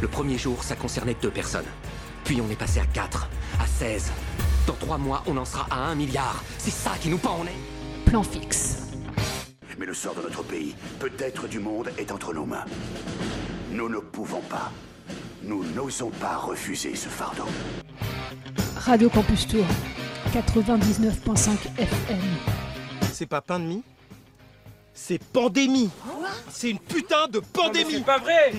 Le premier jour, ça concernait deux personnes. Puis on est passé à 4, à 16. Dans trois mois, on en sera à 1 milliard. C'est ça qui nous pend en est. Plan fixe. Mais le sort de notre pays, peut-être du monde, est entre nos mains. Nous ne pouvons pas. Nous n'osons pas refuser ce fardeau. Radio Campus Tour, 99.5 FM. C'est pas pain de mie? C'est pandémie C'est une putain de pandémie C'est pas vrai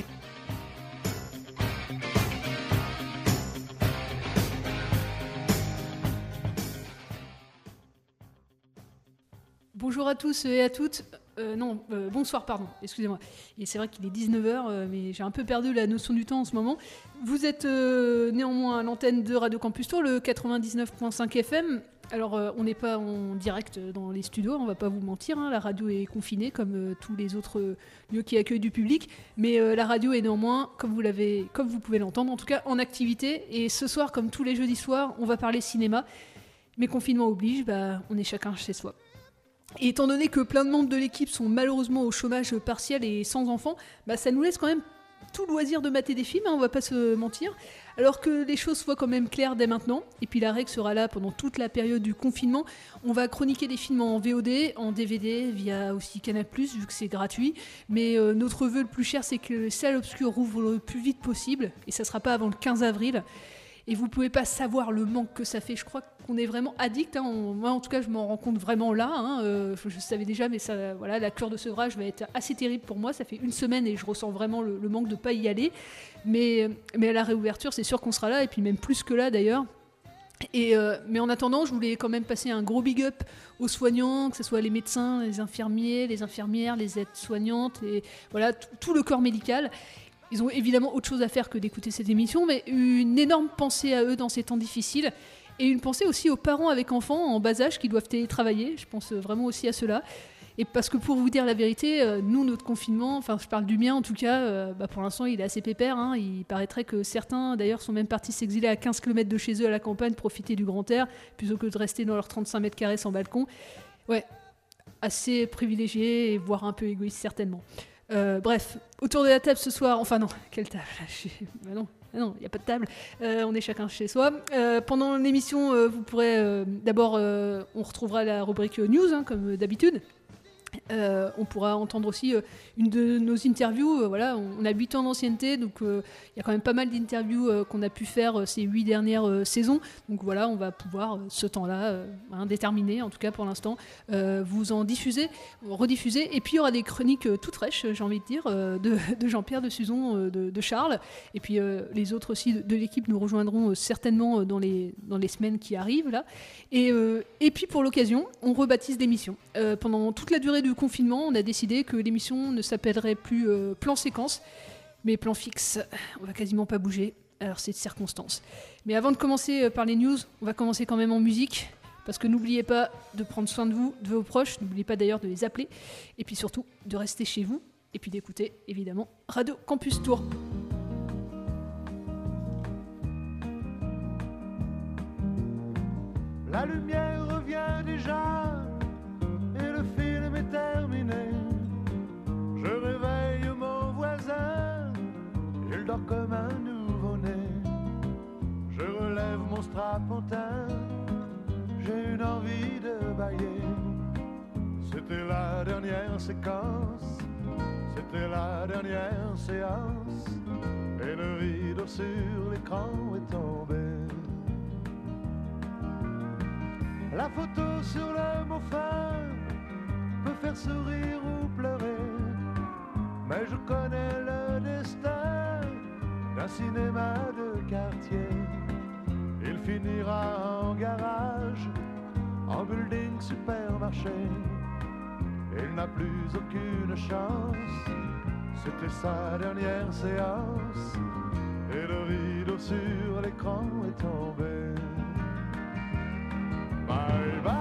Bonjour à tous et à toutes. Euh, non, euh, bonsoir, pardon, excusez-moi. Et c'est vrai qu'il est 19h, euh, mais j'ai un peu perdu la notion du temps en ce moment. Vous êtes néanmoins à l'antenne de Radio Campus Tour, le 99.5 FM. Alors, on n'est pas en direct dans les studios, on va pas vous mentir, hein, la radio est confinée comme tous les autres lieux qui accueillent du public, mais la radio est néanmoins, comme vous, l'avez, comme vous pouvez l'entendre, en tout cas en activité. Et ce soir, comme tous les jeudis soirs, on va parler cinéma. Mais confinement oblige, bah, on est chacun chez soi. Et étant donné que plein de membres de l'équipe sont malheureusement au chômage partiel et sans enfants, bah ça nous laisse quand même tout loisir de mater des films, hein, on va pas se mentir. Alors que les choses soient quand même claires dès maintenant, et puis la règle sera là pendant toute la période du confinement, on va chroniquer des films en VOD, en DVD, via aussi Canal+, vu que c'est gratuit. Mais euh, notre vœu le plus cher, c'est que les salles obscures rouvrent le plus vite possible, et ça sera pas avant le 15 avril. Et vous pouvez pas savoir le manque que ça fait. Je crois qu'on est vraiment addict. hein. Moi, en tout cas, je m'en rends compte vraiment là. hein. Euh, je, je savais déjà, mais ça, voilà, la cure de sevrage va être assez terrible pour moi. Ça fait une semaine et je ressens vraiment le, manque de pas y aller. Mais, mais à la réouverture, c'est sûr qu'on sera là, et puis même plus que là d'ailleurs. Et euh, mais en attendant, je voulais quand même passer un gros big up aux soignants, que ce soit les médecins, les infirmiers, les infirmières, les aides-soignantes, et voilà tout le corps médical. Ils ont évidemment autre chose à faire que d'écouter cette émission, mais une énorme pensée à eux dans ces temps difficiles. Et une pensée aussi aux parents avec enfants en bas âge qui doivent télétravailler. Je pense vraiment aussi à cela. Et parce que pour vous dire la vérité, euh, nous, notre confinement, enfin je parle du mien en tout cas, euh, bah, pour l'instant il est assez pépère. hein. Il paraîtrait que certains d'ailleurs sont même partis s'exiler à 15 km de chez eux à la campagne, profiter du grand air, plutôt que de rester dans leurs 35 mètres carrés sans balcon. Ouais, assez privilégié voire un peu égoïste certainement. Euh, bref, autour de la table ce soir, enfin non, quelle table bah non, il n'y a pas de table. Euh, on est chacun chez soi. Euh, pendant l'émission, vous pourrez d'abord, on retrouvera la rubrique news hein, comme d'habitude. Euh, on pourra entendre aussi euh, une de nos interviews. euh, voilà, on, a 8 ans d'ancienneté, donc il y a quand même pas mal d'interviews qu'on a pu faire ces 8 dernières saisons. Donc voilà, on va pouvoir ce temps-là, euh, hein, en tout cas pour l'instant, vous en diffuser, rediffuser. Et puis il y aura des chroniques toutes fraîches, j'ai envie de dire, de, Jean-Pierre, de Suzon, de, Charles. Et puis les autres aussi de, l'équipe nous rejoindront certainement dans les, dans les semaines qui arrivent là. Et, et puis pour l'occasion, on rebaptise l'émission. Pendant toute la durée du confinement, on a décidé que l'émission ne s'appellerait plus euh, plan séquence, mais plan fixe. On va quasiment pas bouger. Alors c'est de circonstance. Mais avant de commencer euh, par les news, on va commencer quand même en musique. Parce que n'oubliez pas de prendre soin de vous, de vos proches. N'oubliez pas d'ailleurs de les appeler. Et puis surtout, de rester chez vous. Et puis d'écouter, évidemment, Radio Campus Tour. La lumière revient déjà comme un nouveau-né. Je relève mon strapontin, j'ai une envie de bailler. C'était la dernière séquence, c'était la dernière séance, et le rideau sur l'écran est tombé. La photo sur le mot fin peut faire sourire ou pleurer, mais je connais le destin d'un cinéma de quartier. Il finira en garage, en building supermarché. Il n'a plus aucune chance, c'était sa dernière séance, et le rideau sur l'écran est tombé. Bye bye,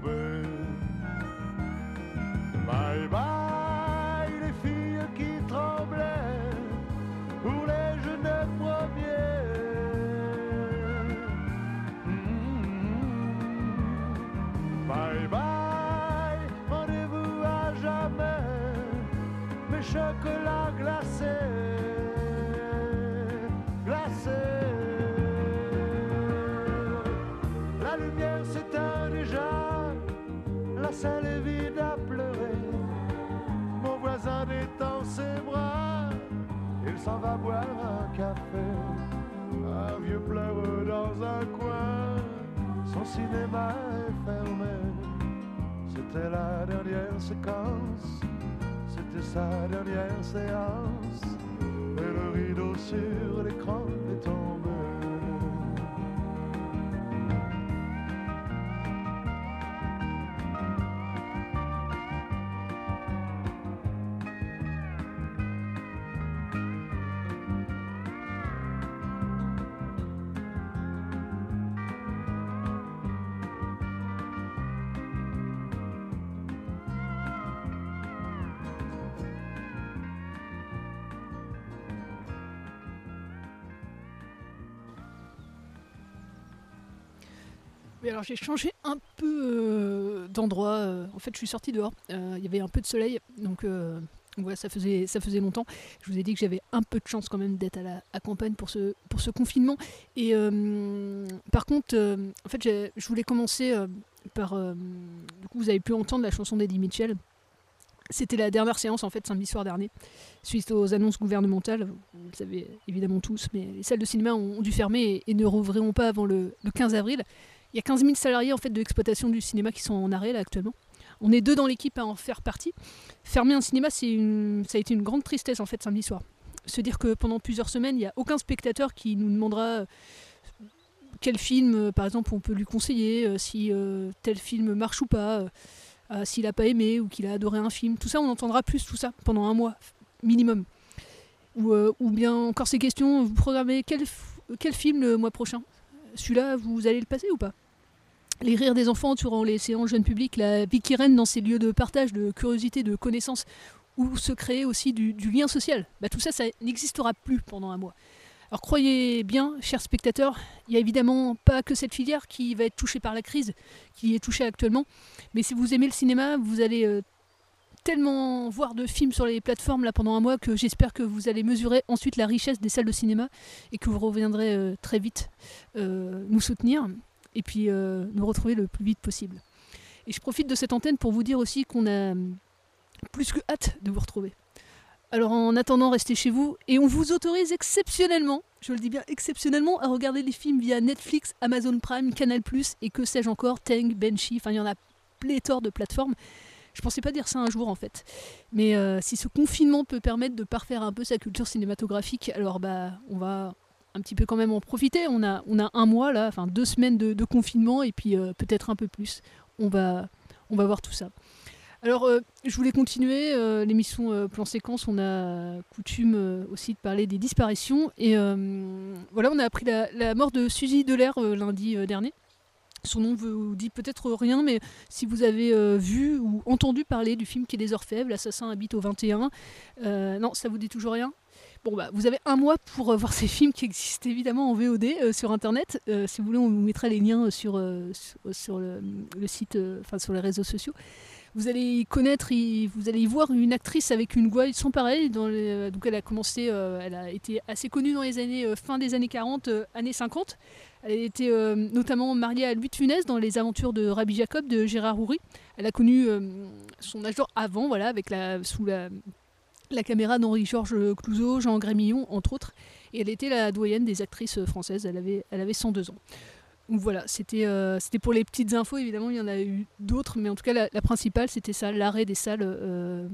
Mes chocolats glacés, glacés. La lumière s'éteint déjà, la salle est vide à pleurer. Mon voisin détend ses bras, il s'en va boire un café. Un vieux pleure dans un coin, son cinéma est fermé. C'était la dernière séquence, sa dernière séance. Et le rideau sur l'écran est tombé. J'ai changé un peu euh, d'endroit. euh, en fait, je suis sortie dehors. Euh, Il y avait un peu de soleil, donc voilà, ça faisait, ça faisait longtemps. Je vous ai dit que j'avais un peu de chance quand même d'être à la à campagne pour ce, pour ce confinement. Et par contre, en fait, je voulais commencer par. du coup, vous avez pu entendre la chanson d'Eddie Mitchell. C'était la dernière séance en fait samedi soir dernier, suite aux annonces gouvernementales. Vous le savez évidemment tous, mais les salles de cinéma ont, dû fermer et, ne rouvriront pas avant le 15 avril. Il y a 15 000 salariés en fait de l'exploitation du cinéma qui sont en arrêt là actuellement. On est deux dans l'équipe à en faire partie. Fermer un cinéma, une, ça a été une grande tristesse en fait samedi soir. Se dire que pendant plusieurs semaines, il n'y a aucun spectateur qui nous demandera euh, quel film, euh, par exemple, on peut lui conseiller, euh, si tel film marche ou pas, s'il n'a pas aimé ou qu'il a adoré un film. Tout ça, on entendra plus tout ça pendant un mois minimum. Ou, ou bien encore ces questions, vous programmez quel, quel film le mois prochain? Celui-là, vous allez le passer ou pas? Les rires des enfants durant les séances jeunes publics, la vie qui règne dans ces lieux de partage, de curiosité, de connaissance, où se créer aussi du, du lien social. Bah, tout ça, ça n'existera plus pendant un mois. Alors croyez bien, chers spectateurs, il n'y a évidemment pas que cette filière qui va être touchée par la crise, qui est touchée actuellement, mais si vous aimez le cinéma, vous allez euh, tellement voir de films sur les plateformes là pendant un mois que j'espère que vous allez mesurer ensuite la richesse des salles de cinéma et que vous reviendrez euh, très vite euh, nous soutenir et puis euh, nous retrouver le plus vite possible. Et je profite de cette antenne pour vous dire aussi qu'on a hum, plus que hâte de vous retrouver. Alors en attendant, restez chez vous et on vous autorise exceptionnellement, je le dis bien exceptionnellement, à regarder les films via Netflix, Amazon Prime, Canal+, et que sais-je encore, Tang, Benchy, enfin il y en a pléthore de plateformes. Je pensais pas dire ça un jour en fait. Mais euh, si ce confinement peut permettre de parfaire un peu sa culture cinématographique, alors bah on va un petit peu quand même en profiter. On a, on a un mois là, enfin deux semaines de, confinement et puis euh, peut-être un peu plus. On va, voir tout ça. Alors, euh, je voulais continuer euh, l'émission Plan Séquence. On a coutume aussi de parler des disparitions. Et voilà, on a appris la, mort de Suzy Delair lundi dernier. Son nom vous dit peut-être rien, mais si vous avez vu ou entendu parler du film Quai des Orfèvres, L'assassin habite au 21, euh, non, ça vous dit toujours rien? Bon, bah, vous avez un mois pour euh, voir ces films qui existent évidemment en VOD euh, sur Internet. Euh, si vous voulez, on vous mettra les liens sur, sur, le, site, enfin sur les réseaux sociaux. Vous allez y connaître, vous allez y voir une actrice avec une voix sans pareil. Donc elle a commencé, elle a été assez connue dans les années fin des années 40, euh, années 50. Elle euh, notamment mariée à Louis de dans les aventures de Rabbi Jacob de Gérard Houry. Elle a connu son âge d'or avant, voilà, avec la, sous la, la caméra d'Henri-Georges Clouzot, Jean Grémillon, entre autres. Et elle était la doyenne des actrices françaises. Elle avait, elle avait 102 ans. Donc voilà, c'était euh, c'était pour les petites infos. Évidemment, il y en a eu d'autres, mais en tout cas, la, principale, c'était ça l'arrêt des salles euh,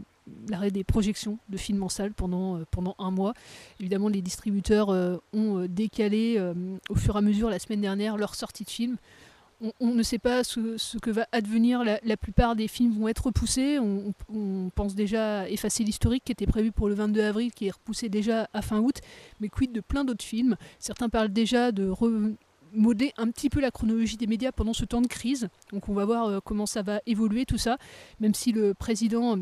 l'arrêt des projections de films en salle pendant, pendant un mois. Évidemment, les distributeurs ont décalé au fur et à mesure la semaine dernière leur sortie de films on, ne sait pas ce, que va advenir. La, plupart des films vont être repoussés. On, pense déjà à effacer l'historique qui était prévu pour le 22 avril, qui est repoussé déjà à fin août. Mais quid de plein d'autres films? Certains parlent déjà de remodeler un petit peu la chronologie des médias pendant ce temps de crise. Donc on va voir euh, comment ça va évoluer tout ça. Même si le président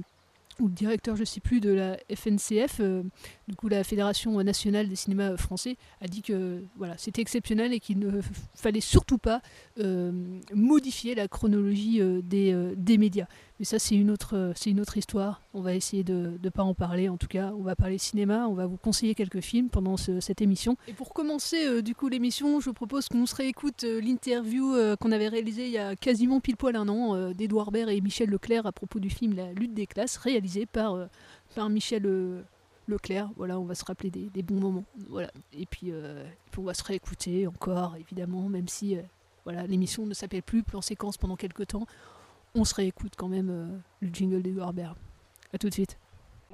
ou le directeur, je ne sais plus, de la FNCF, euh, du coup la Fédération nationale des cinémas français, a dit que voilà, c'était exceptionnel et qu'il ne fallait surtout pas euh, modifier la chronologie euh, des, des, médias. Mais ça, c'est une, autre, c'est une autre histoire. On va essayer de ne pas en parler. En tout cas, on va parler cinéma. On va vous conseiller quelques films pendant cette émission. Et pour commencer, du coup, l'émission, je vous propose qu'on se réécoute l'interview qu'on avait réalisée il y a quasiment pile poil un an d'Edouard Baird et Michel Leclerc à propos du film La lutte des classes, réalisé par, par Michel Leclerc. Voilà, on va se rappeler des, bons moments. Voilà. Et puis, euh, on va se réécouter encore, évidemment, même si euh, voilà, l'émission ne s'appelle plus Plan séquence pendant quelques temps. On se réécoute quand même euh, le jingle d'Edouard Baird. A tout de suite.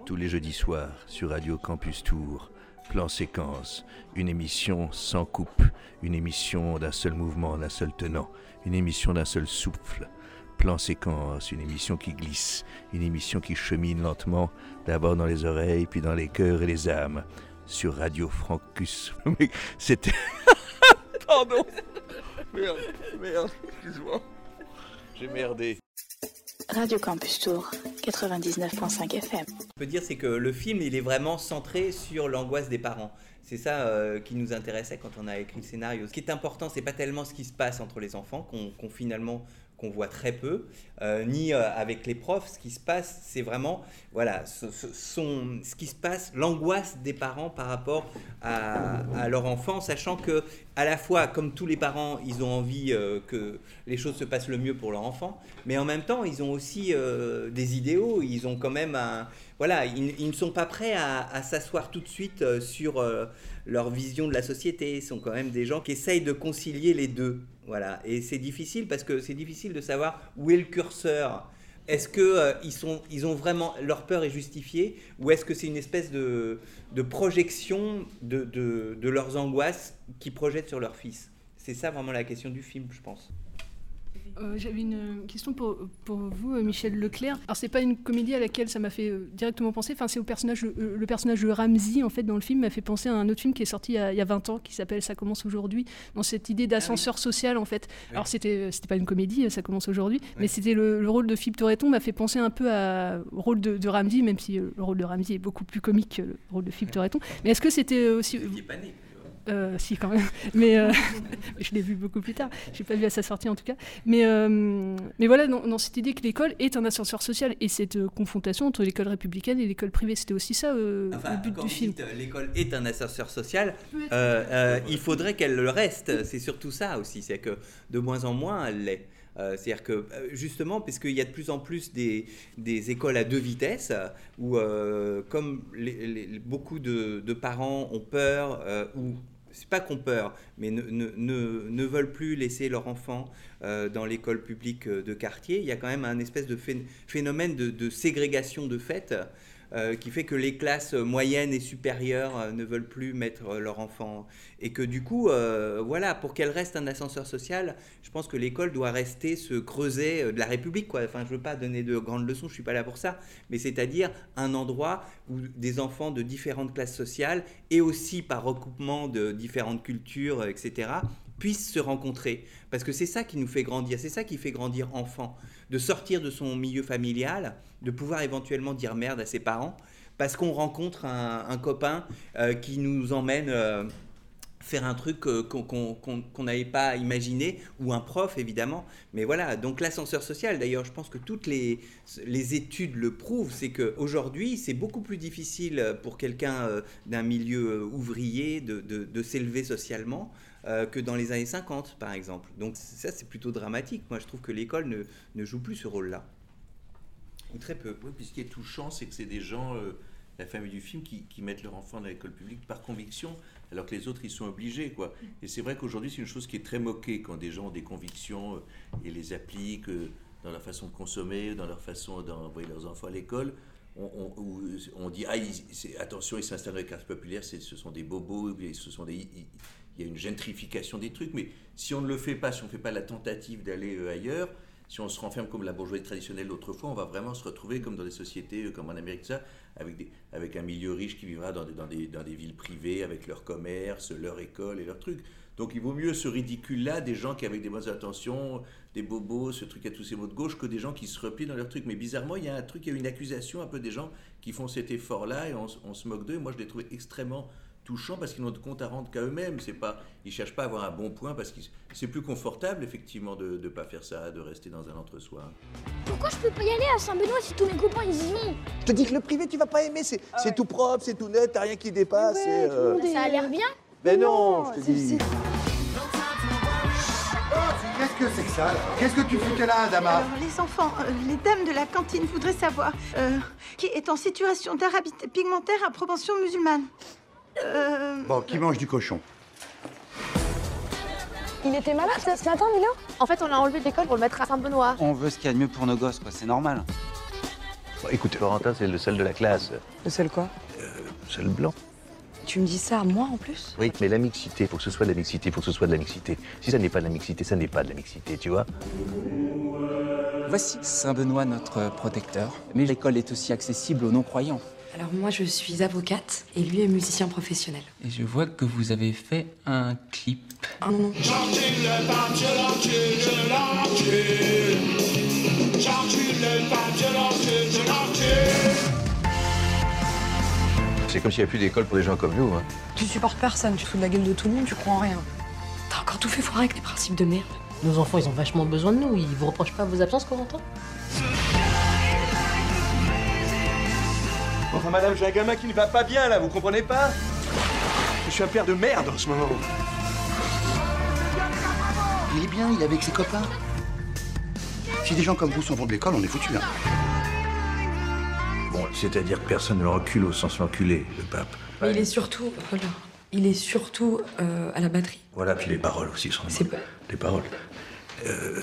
Tous les jeudis soirs sur Radio Campus Tour, Plan séquence, une émission sans coupe, une émission d'un seul mouvement, d'un seul tenant, une émission d'un seul souffle plan séquence, une émission qui glisse, une émission qui chemine lentement, d'abord dans les oreilles, puis dans les cœurs et les âmes, sur Radio Francus. C'était. Pardon Merde, merde, excuse-moi. J'ai merdé. Radio Campus Tour, 99.5 FM. On peut dire c'est que le film, il est vraiment centré sur l'angoisse des parents. C'est ça euh, qui nous intéressait quand on a écrit le scénario. Ce qui est important, c'est pas tellement ce qui se passe entre les enfants, qu'on finalement qu'on voit très peu, euh, ni euh, avec les profs. Ce qui se passe, c'est vraiment voilà, ce, ce, qui se passe, l'angoisse des parents par rapport à, leur enfant, sachant que à la fois, comme tous les parents, ils ont envie euh, que les choses se passent le mieux pour leur enfant, mais en même temps, ils ont aussi des idéaux. Ils ont quand même un voilà, ils, ne sont pas prêts à, à s'asseoir tout de suite sur leur vision de la société. Sont quand même des gens qui essayent de concilier les deux. Voilà, et c'est difficile parce que c'est difficile de savoir où est le curseur. Est-ce que euh, ils sont, ils ont vraiment leur peur est justifiée ou est-ce que c'est une espèce de, de projection de, de leurs angoisses qui projettent sur leur fils? C'est ça vraiment la question du film, je pense. Euh, j'avais une question pour, pour vous, euh, Michel Leclerc. Alors, c'est pas une comédie à laquelle ça m'a fait euh, directement penser. Enfin, c'est au personnage, le personnage de Ramsey, en fait, dans le film, m'a fait penser à un autre film qui est sorti il y a, 20 ans, qui s'appelle Ça commence aujourd'hui, dans cette idée d'ascenseur ah social, en fait. Alors, c'était, pas une comédie, Ça commence aujourd'hui, mais c'était le, rôle de Philippe Torreton m'a fait penser un peu à, au rôle de, de Ramsey, même si le rôle de Ramsey est beaucoup plus comique que le rôle de Philippe Torreton. Mais est-ce que c'était aussi. Euh, si, quand même. Mais euh, je l'ai vu beaucoup plus tard. Je n'ai pas vu à sa sortie, en tout cas. Mais, euh, mais voilà, dans, cette idée que l'école est un ascenseur social et cette confrontation entre l'école républicaine et l'école privée, c'était aussi ça le but du film. L'école est un ascenseur social. il faudrait qu'elle le reste. C'est surtout ça aussi. C'est que de moins en moins, elle l'est. C'est-à-dire que justement, parce qu'il y a de plus en plus des, des écoles à deux vitesses, où comme beaucoup de, de, parents ont peur ou c'est pas qu'on peur, mais ne, ne, ne, veulent plus laisser leur enfant euh, dans l'école publique euh, de quartier. Il y a quand même un espèce de phénomène de, de ségrégation de fait euh, qui fait que les classes moyennes et supérieures euh, ne veulent plus mettre leur enfant. Et que du coup, euh, voilà, pour qu'elle reste un ascenseur social, je pense que l'école doit rester ce creuset de la République. Quoi. Enfin, je ne veux pas donner de grandes leçons, je ne suis pas là pour ça, mais c'est-à-dire un endroit où des enfants de différentes classes sociales et aussi par recoupement de différentes cultures, etc., puissent se rencontrer. Parce que c'est ça qui nous fait grandir, c'est ça qui fait grandir enfant, de sortir de son milieu familial, de pouvoir éventuellement dire merde à ses parents, parce qu'on rencontre un, copain euh, qui nous emmène... Euh, faire un truc euh, qu'on n'avait pas imaginé, ou un prof évidemment. Mais voilà, donc l'ascenseur social, d'ailleurs, je pense que toutes les, les études le prouvent, c'est qu'aujourd'hui, c'est beaucoup plus difficile pour quelqu'un d'un milieu ouvrier de, s'élever socialement euh, que dans les années 50, par exemple. Donc ça, c'est plutôt dramatique. Moi, je trouve que l'école ne, ne, joue plus ce rôle-là. Ou très peu. Oui, puis ce qui est touchant, c'est que c'est des gens, euh, la famille du film, qui, qui mettent leur enfant dans l'école publique par conviction, alors que les autres, ils sont obligés. quoi. Et c'est vrai qu'aujourd'hui, c'est une chose qui est très moquée quand des gens ont des convictions euh, et les appliquent dans leur façon de consommer, dans leur façon d'envoyer leurs enfants à l'école. on, on- où on dit ah, ils- attention, ils s'installent dans les classes populaires, ce sont des bobos, ce sont des, il y a une gentrification des trucs, mais si on ne le fait pas, si on ne fait pas la tentative d'aller euh, ailleurs, si on se renferme comme la bourgeoisie traditionnelle d'autrefois, on va vraiment se retrouver comme dans des sociétés euh, comme en Amérique, ça, avec, un milieu riche qui vivra dans des, villes privées, avec leur commerce, leur école et leurs trucs. Donc il vaut mieux ce ridicule-là des gens qui avec des bonnes intentions, des bobos, ce truc à tous ces mots de gauche, que des gens qui se replient dans leurs trucs. Mais bizarrement, il y a un truc, il y a une accusation un peu des gens qui font cet effort-là et on, on se moque d'eux. Moi, je les trouve extrêmement touchants parce qu'ils n'ont de compte à rendre qu'à eux-mêmes. C'est pas, ils cherchent pas à avoir un bon point parce que c'est plus confortable effectivement de ne pas faire ça, de rester dans un entre-soi. Pourquoi je peux pas y aller à Saint-Benoît si tous mes copains ils y vont? Je te dis que le privé, tu vas pas aimer. C'est c'est tout propre, c'est tout net, t'as rien qui dépasse. c'est, euh, Ça a l'air bien Mais non, je te dis. Qu'est-ce que c'est que ça Qu'est-ce que tu foutais là, Adama? Alors, les enfants, euh, les dames de la cantine voudraient savoir euh, qui est en situation d'arabité pigmentaire à propension musulmane. Euh, Bon, qui mange du cochon Il était malade ce matin, Milo En fait, on l'a enlevé de l'école pour le mettre à Saint-Benoît. On veut ce qu'il y a de mieux pour nos gosses, quoi. C'est normal. Bon, écoute, Florentin, c'est le seul de la classe. Le seul quoi Seul blanc. Tu me dis ça à moi en plus Oui, mais la mixité, il faut que ce soit de la mixité, il faut que ce soit de la mixité. Si ça n'est pas de la mixité, ça n'est pas de la mixité, tu vois Voici Saint-Benoît, notre protecteur. Mais l'école est aussi accessible aux non-croyants. Alors moi je suis avocate et lui est musicien professionnel. Et je vois que vous avez fait un clip. Ah non, non. C'est comme s'il n'y a plus d'école pour des gens comme nous. Hein. Tu supportes personne, tu fous de la gueule de tout le monde, tu crois en rien. T'as encore tout fait foirer avec tes principes de merde. Nos enfants, ils ont vachement besoin de nous. Ils vous reprochent pas vos absences, Corentin madame, j'ai un gamin qui ne va pas bien là, vous comprenez pas Je suis un père de merde en ce moment. Il est bien, il est avec ses copains. Si des gens comme vous s'en vont de l'école, on est foutus. Hein. Bon, c'est-à-dire que personne ne l'encule au sens l'enculé, le pape. Mais il est surtout, voilà, il est surtout euh, à la batterie. Voilà, puis les paroles aussi sont C'est pas... Les paroles. Euh,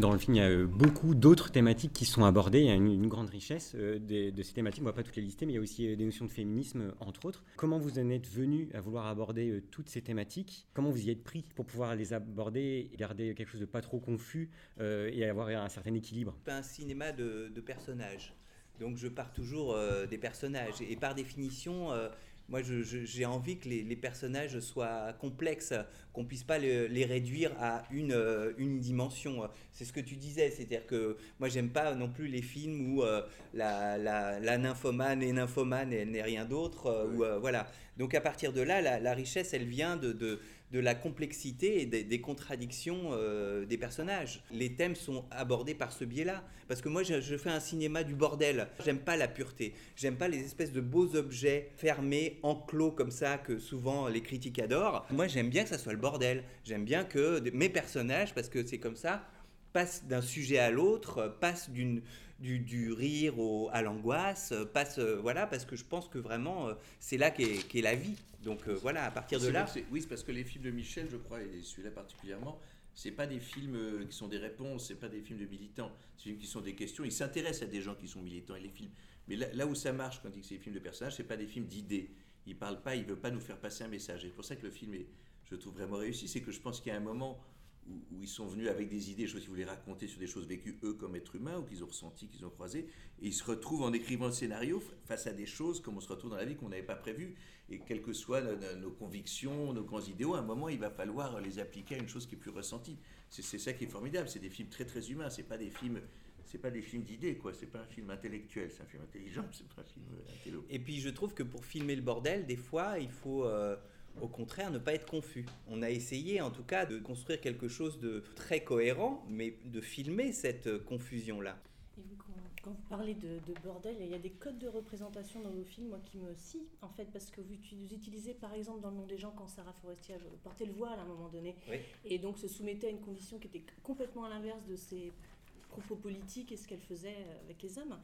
Dans le film, il y a euh, beaucoup d'autres thématiques qui sont abordées. Il y a une, grande richesse euh, de ces thématiques. On ne va pas toutes les lister, mais il y a aussi euh, des notions de féminisme, entre autres. Comment vous en êtes venu à vouloir aborder toutes ces thématiques? Comment vous y êtes pris pour pouvoir les aborder garder quelque chose de pas trop confus et avoir un certain équilibre? Un cinéma de, personnages. Donc je pars toujours des personnages. Et par définition, moi j'ai envie que les, les personnages soient complexes, qu'on puisse pas le- les réduire à une, euh, une dimension. C'est ce que tu disais, c'est-à-dire que moi j'aime pas non plus les films où euh, la, la, la nymphomane est nymphomane et elle n'est rien d'autre. euh, euh, voilà. Donc à partir de là, la, la richesse, elle vient de, de, de la complexité et des, contradictions euh, des personnages. Les thèmes sont abordés par ce biais-là. Parce que moi, je, je fais un cinéma du bordel. J'aime pas la pureté. J'aime pas les espèces de beaux objets fermés, enclos comme ça, que souvent les critiques adorent. Moi, j'aime bien que ça soit le bordel. J'aime bien que mes personnages, parce que c'est comme ça, passent d'un sujet à l'autre, passent d'une du, du rire au, à l'angoisse, euh, passe euh, voilà parce que je pense que vraiment euh, c'est là qu'est la vie. Donc voilà à partir de là. Oui, c'est parce que les films de Michel, je crois, et celui-là particulièrement, c'est pas des films qui sont des réponses, c'est pas des films de militants, c'est des films qui sont des questions. Il s'intéresse à des gens qui sont militants et les films. Mais là, là où ça marche quand il dit que c'est des films de personnages, c'est pas des films d'idées. Il parle pas, il veut pas nous faire passer un message. Et c'est pour ça que le film est, je trouve vraiment réussi, c'est que je pense qu'il y a un moment où, ils sont venus avec des idées, des choses qu'ils voulaient raconter sur des choses vécues eux comme êtres humains ou qu'ils ont ressenties, qu'ils ont croisées, et ils se retrouvent en écrivant le scénario face à des choses comme on se retrouve dans la vie qu'on n'avait pas prévues, et quelles que soient nos, convictions, nos grands idéaux, à un moment il va falloir les appliquer à une chose qui est plus ressentie. C'est ça qui est formidable, c'est des films très très humains, c'est pas des films, c'est pas des films d'idées quoi, c'est pas un film intellectuel, c'est un film intelligent, c'est un film euh, intello. Et puis je trouve que pour filmer le bordel, des fois, il faut euh, au contraire ne pas être confus. On a essayé en tout cas de construire quelque chose de très cohérent, mais de filmer cette euh, confusion-là. Et vous, quand, vous parlez de, de bordel, il y a des codes de représentation dans vos films, moi, qui me scient, en fait, parce que vous, uti- vous utilisez, par exemple, dans Le Nom des gens, quand Sarah Forestier portait le voile à un moment donné, Oui. et donc se soumettait à une condition qui était complètement à l'inverse de ses propos politiques et ce qu'elle faisait euh, avec les hommes.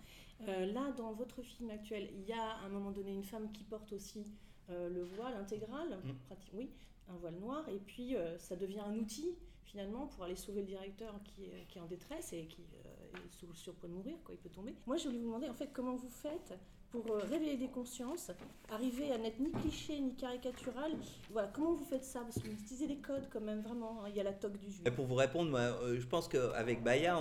Euh, là, dans votre film actuel, il y a à un moment donné une femme qui porte aussi euh, le voile intégral, Mm. oui, un voile noir, et puis euh, ça devient un outil finalement pour aller sauver le directeur qui est, qui est en détresse et qui euh, est sous, sur le point de mourir, quoi, il peut tomber. Moi, je voulais vous demander en fait comment vous faites pour euh, réveiller des consciences, arriver à n'être ni cliché ni caricatural? Voilà, comment vous faites ça? Parce que vous utilisez des codes quand même vraiment. hein. Il y a la toque du juif. Et Pour vous répondre, moi, je pense qu'avec Baya,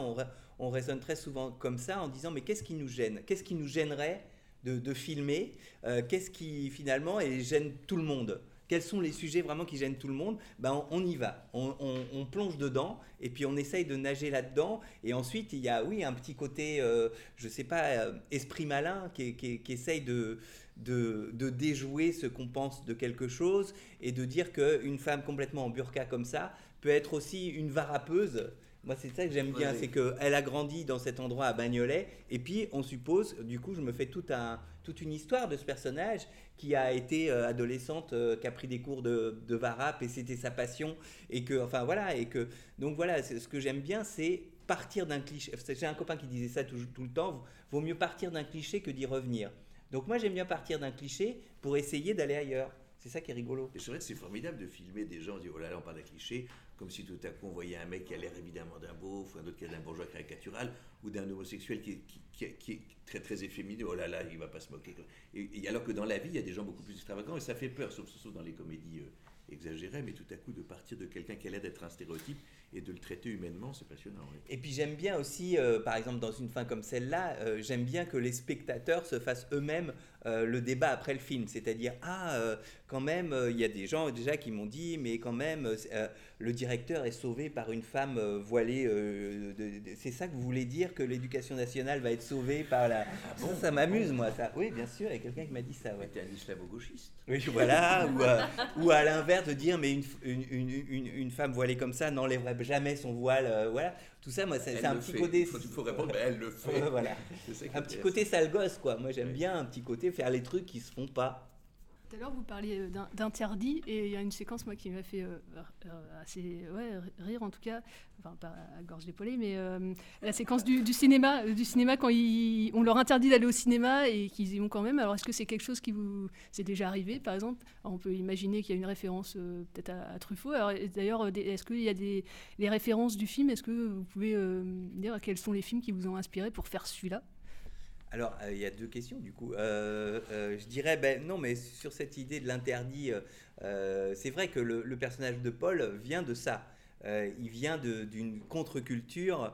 on raisonne très souvent comme ça en disant mais qu'est-ce qui nous gêne? Qu'est-ce qui nous gênerait de, filmer Euh, Qu'est-ce qui finalement et gêne tout le monde? Quels sont les sujets vraiment qui gênent tout le monde? Ben, on, y va, on, on- on plonge dedans et puis on essaye de nager là-dedans. Et ensuite, il y a, oui, un petit côté, euh, je sais pas, euh, esprit malin qui essaye de, de, de déjouer ce qu'on pense de quelque chose et de dire qu'une femme complètement en burqa comme ça peut être aussi une varapeuse. Moi, c'est ça que j'aime bien, c'est qu'elle a grandi dans cet endroit à Bagnolet, et puis on suppose, du coup, je me fais tout un, toute une histoire de ce personnage qui a été euh, adolescente, euh, qui a pris des cours de, de varap, et c'était sa passion, et que, enfin voilà, et que, donc voilà, ce que j'aime bien, c'est partir d'un cliché. J'ai un copain qui disait ça tout, tout le temps, vaut mieux partir d'un cliché que d'y revenir. Donc moi, j'aime bien partir d'un cliché pour essayer d'aller ailleurs. C'est ça qui est rigolo. Et c'est vrai que c'est formidable de filmer des gens, on dit oh là là, on parle d'un cliché, comme si tout à coup on voyait un mec qui a l'air évidemment d'un beauf, ou un autre qui a d'un bourgeois caricatural, ou d'un homosexuel qui est, très très efféminé, oh là là, il va pas se moquer. Et, alors que dans la vie, il y a des gens beaucoup plus extravagants, et ça fait peur, sauf, sauf dans les comédies euh, exagérées, mais tout à coup de partir de quelqu'un qui a l'air d'être un stéréotype et de le traiter humainement, c'est passionnant. oui. Et puis j'aime bien aussi, euh, par exemple dans une fin comme celle-là, euh, j'aime bien que les spectateurs se fassent eux-mêmes euh, le débat après le film. C'est-à-dire, ah, quand même, il y a des gens déjà qui m'ont dit, mais quand même, le directeur est sauvé par une femme voilée. c'est ça que vous voulez dire que l'éducation nationale va être sauvée par la... ça, ça m'amuse, moi, ça. Oui, bien sûr, il y a quelqu'un qui m'a dit ça. Ouais. T'es un islamo-gauchiste. Oui, voilà, ou, ou à l'inverse de dire mais une, une, une, une, une femme voilée comme ça n'enlèverait jamais son voile, euh, voilà. Tout ça, moi, c'est un petit fait. côté. Il faut- répondre, mais elle le fait. Voilà. Un petit côté sale gosse, quoi. Moi, j'aime bien un petit côté faire les trucs qui se font pas. Tout à l'heure, vous parliez euh, d'interdit, et il y a une séquence, moi, qui m'a fait euh, euh, assez rire, en tout cas, enfin, pas à gorge d'épaulée, mais la séquence du, cinéma, du cinéma quand ils- on leur interdit d'aller au cinéma et qu'ils y vont quand même. Alors, est-ce que c'est quelque chose qui vous... C'est déjà arrivé, par exemple? On peut imaginer qu'il y a une référence peut-être à, Truffaut. D'ailleurs, est-ce qu'il y a des les références du film? Est-ce que vous pouvez dire quels sont les films qui vous ont inspiré pour faire celui-là? Alors, euh, il y a deux questions, du coup. Euh, euh, je dirais, ben non, mais sur cette idée de l'interdit, c'est vrai que le, personnage de Paul vient de ça. Il vient d'une contre-culture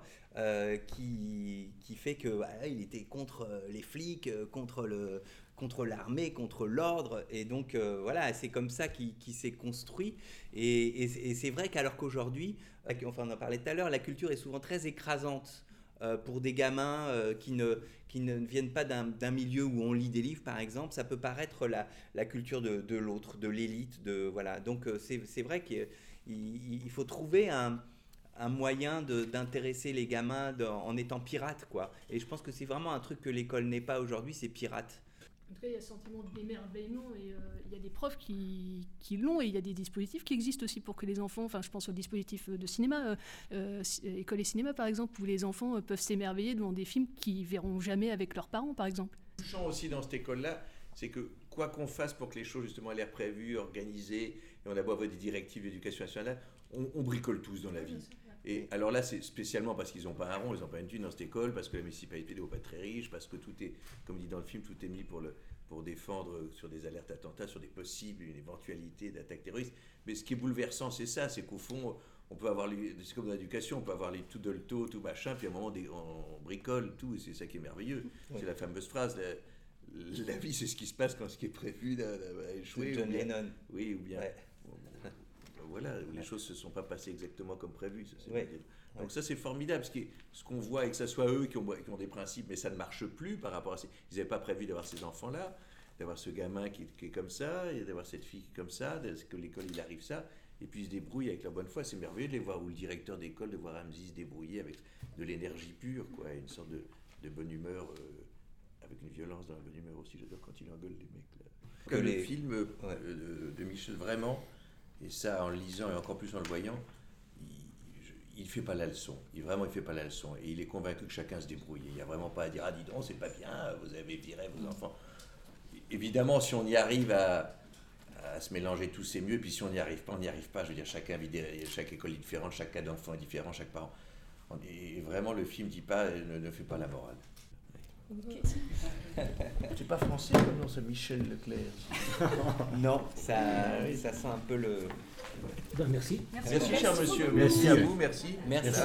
qui, qui fait que il était contre les flics, contre l'armée, contre l'ordre, et donc voilà, c'est comme ça qu'il s'est construit. Et, c'est- vrai qu'alors qu'aujourd'hui, enfin on en parlait tout à l'heure, la culture est souvent très écrasante pour des gamins qui, ne, qui ne viennent pas d'un milieu où on lit des livres, par exemple, ça peut paraître la, la culture de, l'autre, de l'élite, de voilà. Donc euh, c'est vrai qu'il il- il faut trouver un, un moyen d'intéresser les gamins en étant pirate, quoi. Et je pense que c'est vraiment un truc que l'école n'est pas aujourd'hui, c'est pirate. En tout cas, il y a ce sentiment d'émerveillement et euh, il y a des profs qui, qui l'ont et il y a des dispositifs qui existent aussi pour que les enfants, enfin je pense aux dispositifs de cinéma, euh, euh, école et cinéma par exemple, où les enfants peuvent s'émerveiller devant des films qu'ils verront jamais avec leurs parents par exemple. touchant aussi dans cette école-là, c'est que quoi qu'on fasse pour que les choses justement aient l'air prévues, organisées, et on a beau avoir des directives d'éducation nationale, on, on bricole tous dans la vie. Et alors là, c'est spécialement parce qu'ils n'ont pas un rond, ils n'ont pas une thune dans cette école, parce que la municipalité n'est pas très riche, parce que tout est, comme dit dans le film, tout est mis pour, le, pour défendre euh, sur des alertes attentats, sur des possibles, une éventualité d'attaque terroriste. Mais ce qui est bouleversant, c'est ça, c'est qu'au fond, on peut avoir, c'est comme dans l'éducation, on peut avoir les tout dolto, tout machin, puis à un moment, des- on bricole tout, et c'est ça qui est merveilleux. C'est la fameuse phrase, la, la vie, c'est ce qui se passe quand ce qui est prévu pas échoué. John Lennon. Oui, ou bien. Ouais. Voilà, où les choses ne se sont pas passées exactement comme prévu. ça, Ouais. Donc ça, c'est formidable. Ce qui est- ce qu'on voit, et que ce soit eux qui ont, qui ont des principes, mais ça ne marche plus par rapport à... Ces, ils n'avaient pas prévu d'avoir ces enfants-là, d'avoir ce gamin qui, qui est comme ça, et d'avoir cette fille qui est comme ça, que l'école, il arrive ça, et puis ils se débrouillent avec la bonne foi. C'est merveilleux de les voir, ou le directeur d'école, de voir Ramsey se débrouiller avec de l'énergie pure, quoi, une sorte de, de bonne humeur, euh, avec une violence dans la bonne humeur aussi. J'adore quand il engueule les mecs. Là. Que les- le film euh, de, de Michel, vraiment, et ça, en le lisant et encore plus en le voyant, il ne fait pas la leçon. Il vraiment, fait pas la leçon. Et il est convaincu que chacun se débrouille. Il n'y a vraiment pas à dire ah dis donc, c'est pas bien, vous avez viré vos enfants. Évidemment, si on y arrive à, à se mélanger tous, c'est mieux. Et puis si on n'y arrive pas, on n'y arrive pas. Je veux dire, chacun vit, chaque école est différente, chaque cas d'enfant est différent, chaque parent. Et vraiment, le film dit pas, ne fait pas la morale. Okay. C'est pas français comme nom, c'est Michel Leclerc. non, ça, ah oui, ça sent un peu le. Ben, merci. Merci, cher monsieur. Merci, à vous, merci. Merci,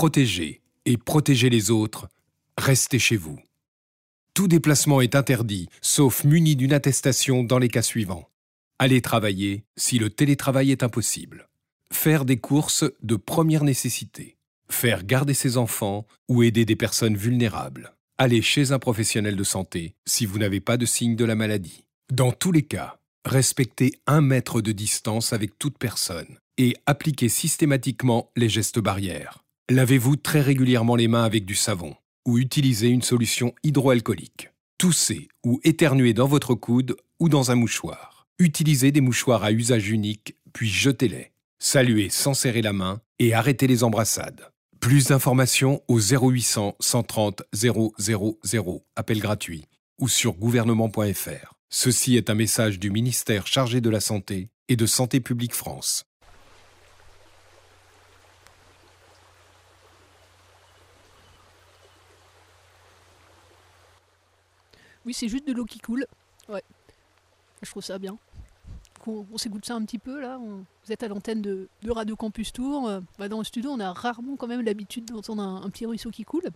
protéger et protéger les autres, restez chez vous. Tout déplacement est interdit, sauf muni d'une attestation dans les cas suivants. Aller travailler si le télétravail est impossible. Faire des courses de première nécessité. Faire garder ses enfants ou aider des personnes vulnérables. Aller chez un professionnel de santé si vous n'avez pas de signe de la maladie. Dans tous les cas, respectez un mètre de distance avec toute personne et appliquez systématiquement les gestes barrières. Lavez-vous très régulièrement les mains avec du savon ou utilisez une solution hydroalcoolique. Toussez ou éternuez dans votre coude ou dans un mouchoir. Utilisez des mouchoirs à usage unique, puis jetez-les. Saluez sans serrer la main et arrêtez les embrassades. Plus d'informations au 0800 130 000, appel gratuit, ou sur gouvernement.fr. Ceci est un message du ministère chargé de la Santé et de Santé publique France. Oui, c'est juste de l'eau qui coule. Ouais. Je trouve ça bien. On, on s'écoute ça un petit peu là. On- vous êtes à l'antenne de, de Radio Campus Tour. Euh, bah, dans le studio, on a rarement quand même l'habitude d'entendre un, un petit ruisseau qui coule.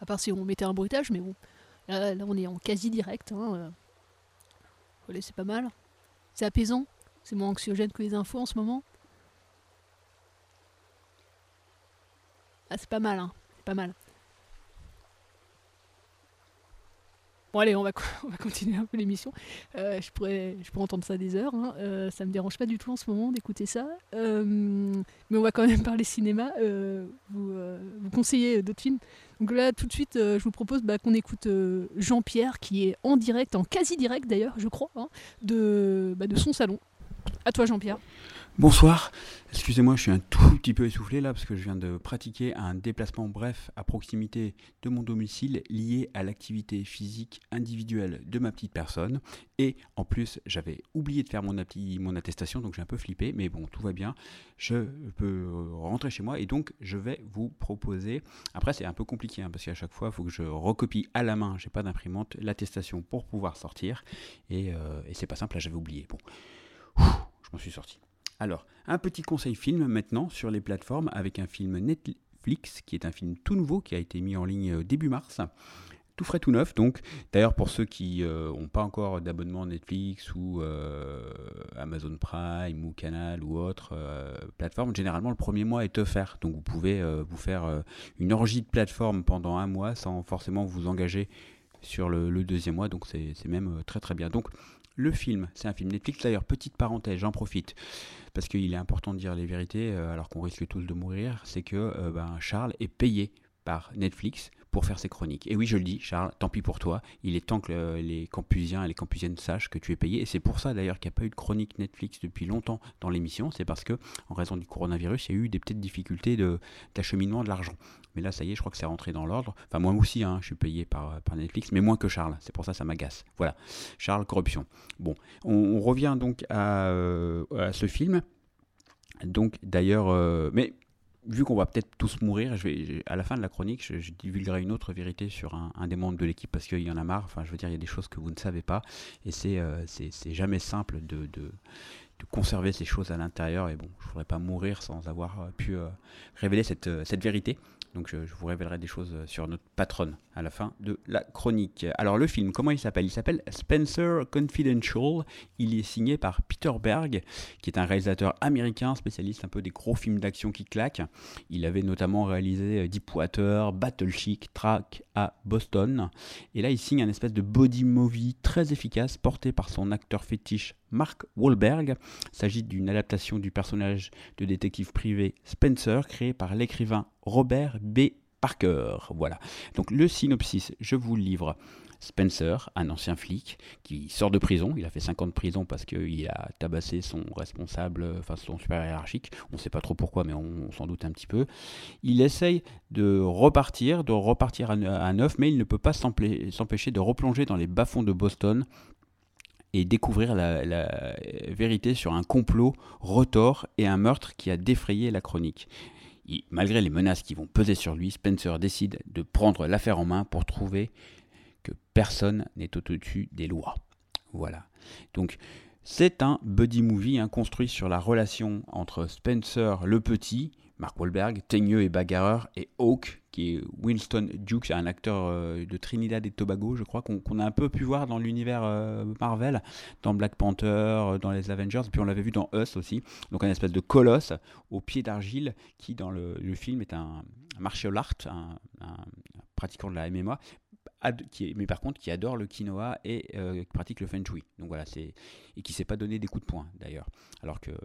À part si on mettait un bruitage, mais bon. Là, là, on est en quasi direct. Hein. euh. Voilà, c'est pas mal. C'est apaisant. C'est moins anxiogène que les infos en ce moment. Ah, c'est pas mal, hein. C'est pas mal. Bon allez, on va, on va continuer un peu l'émission. Euh, je, pourrais, entendre ça des heures. Hein. Euh, ça me dérange pas du tout en ce moment d'écouter ça. Euh, mais on va quand même parler cinéma. Euh, vous, vous conseillez d'autres films. Donc là, tout de suite, je vous propose bah, qu'on écoute Jean-Pierre, qui est en direct, en quasi direct d'ailleurs, je crois, hein, de, bah, de son salon. À toi, Jean-Pierre. Bonsoir, excusez-moi, je suis un tout petit peu essoufflé là parce que je viens de pratiquer un déplacement bref à proximité de mon domicile lié à l'activité physique individuelle de ma petite personne. Et en plus, j'avais oublié de faire mon, attestation, donc j'ai un peu flippé, mais bon, tout va bien. Je peux euh, rentrer chez moi et donc je vais vous proposer. Après, c'est un peu compliqué hein, parce qu'à chaque fois, il faut que je recopie à la main, j'ai pas d'imprimante, l'attestation pour pouvoir sortir. Et, euh, et c'est pas simple, là j'avais oublié. Bon, je m'en suis sorti. Alors, un petit conseil film maintenant sur les plateformes avec un film Netflix qui est un film tout nouveau qui a été mis en ligne euh, début mars. Tout frais, tout neuf. Donc, d'ailleurs, pour ceux qui n'ont pas encore d'abonnement Netflix ou euh, Amazon Prime ou Canal ou autre euh, plateforme, généralement le premier mois est offert. Donc, vous pouvez euh, vous faire euh, une orgie de plateforme pendant un mois sans forcément vous engager sur le, deuxième mois. Donc, c'est même euh, très très bien. Donc, le film, c'est un film Netflix. D'ailleurs, petite parenthèse, j'en profite parce qu'il est important de dire les vérités, euh, alors qu'on risque tous de mourir. C'est que euh, ben, Charles est payé par Netflix faire ses chroniques. Et oui, je le dis, Charles, tant pis pour toi. Il est temps que euh, les campusiens et les campusiennes sachent que tu es payé. Et c'est pour ça d'ailleurs qu'il n'y a pas eu de chronique Netflix depuis longtemps dans l'émission. C'est parce que, en raison du coronavirus, il y a eu des petites difficultés d'acheminement de l'argent. Mais là, ça y est, je crois que c'est rentré dans l'ordre. Enfin, moi aussi, hein, je suis payé par, par Netflix, mais moins que Charles. C'est pour ça que ça m'agace. Voilà. Charles, corruption. Bon, on, revient donc à, euh, à ce film. Donc, d'ailleurs, euh, mais vu qu'on va peut-être tous mourir, je vais, à la fin de la chronique, je, divulguerai une autre vérité sur un, des membres de l'équipe parce qu'il y en a marre. Enfin, je veux dire, il y a des choses que vous ne savez pas et c'est euh, jamais simple de, de, de conserver ces choses à l'intérieur. Et bon, je ne voudrais pas mourir sans avoir euh, pu euh, révéler cette, euh, cette vérité. Donc, je, vous révélerai des choses sur notre patronne à la fin de la chronique. Alors, le film, comment il s'appelle? Il s'appelle Spencer Confidential. Il est signé par Peter Berg, qui est un réalisateur américain, spécialiste un peu des gros films d'action qui claquent. Il avait notamment réalisé Deepwater, Battle Chic, Track à Boston. Et là, il signe un espèce de body movie très efficace, porté par son acteur fétiche Mark Wahlberg. Il s'agit d'une adaptation du personnage de détective privé Spencer, créé par l'écrivain Robert B. Parker. Voilà. Donc le synopsis, je vous le livre. Spencer, un ancien flic qui sort de prison, il a fait 5 ans de prison parce qu'il a tabassé son responsable, enfin son supérieur hiérarchique, on ne sait pas trop pourquoi mais on, s'en doute un petit peu. Il essaye de repartir, de repartir à, ne- à neuf, mais il ne peut pas s'empêcher de replonger dans les bas-fonds de Boston et découvrir la, la vérité sur un complot retors et un meurtre qui a défrayé la chronique. Il- malgré les menaces qui vont peser sur lui, Spencer décide de prendre l'affaire en main pour trouver que personne n'est au-dessus des lois. Voilà. Donc, c'est un buddy movie hein, construit sur la relation entre Spencer le petit, Mark Wahlberg, teigneux et bagarreur, et Hawk, qui est Winston Duke, un acteur euh, de Trinidad et Tobago, je crois, qu'on a un peu pu voir dans l'univers euh, Marvel, dans Black Panther, euh, dans les Avengers, puis on l'avait vu dans Us aussi. Donc un espèce de colosse au pied d'argile, qui dans le, film est un, martial art, un, un pratiquant de la MMA, qui mais par contre qui adore le quinoa et euh, qui pratique le feng shui. Donc voilà, c'est et qui sait pas donner des coups de poing d'ailleurs. Alors que euh,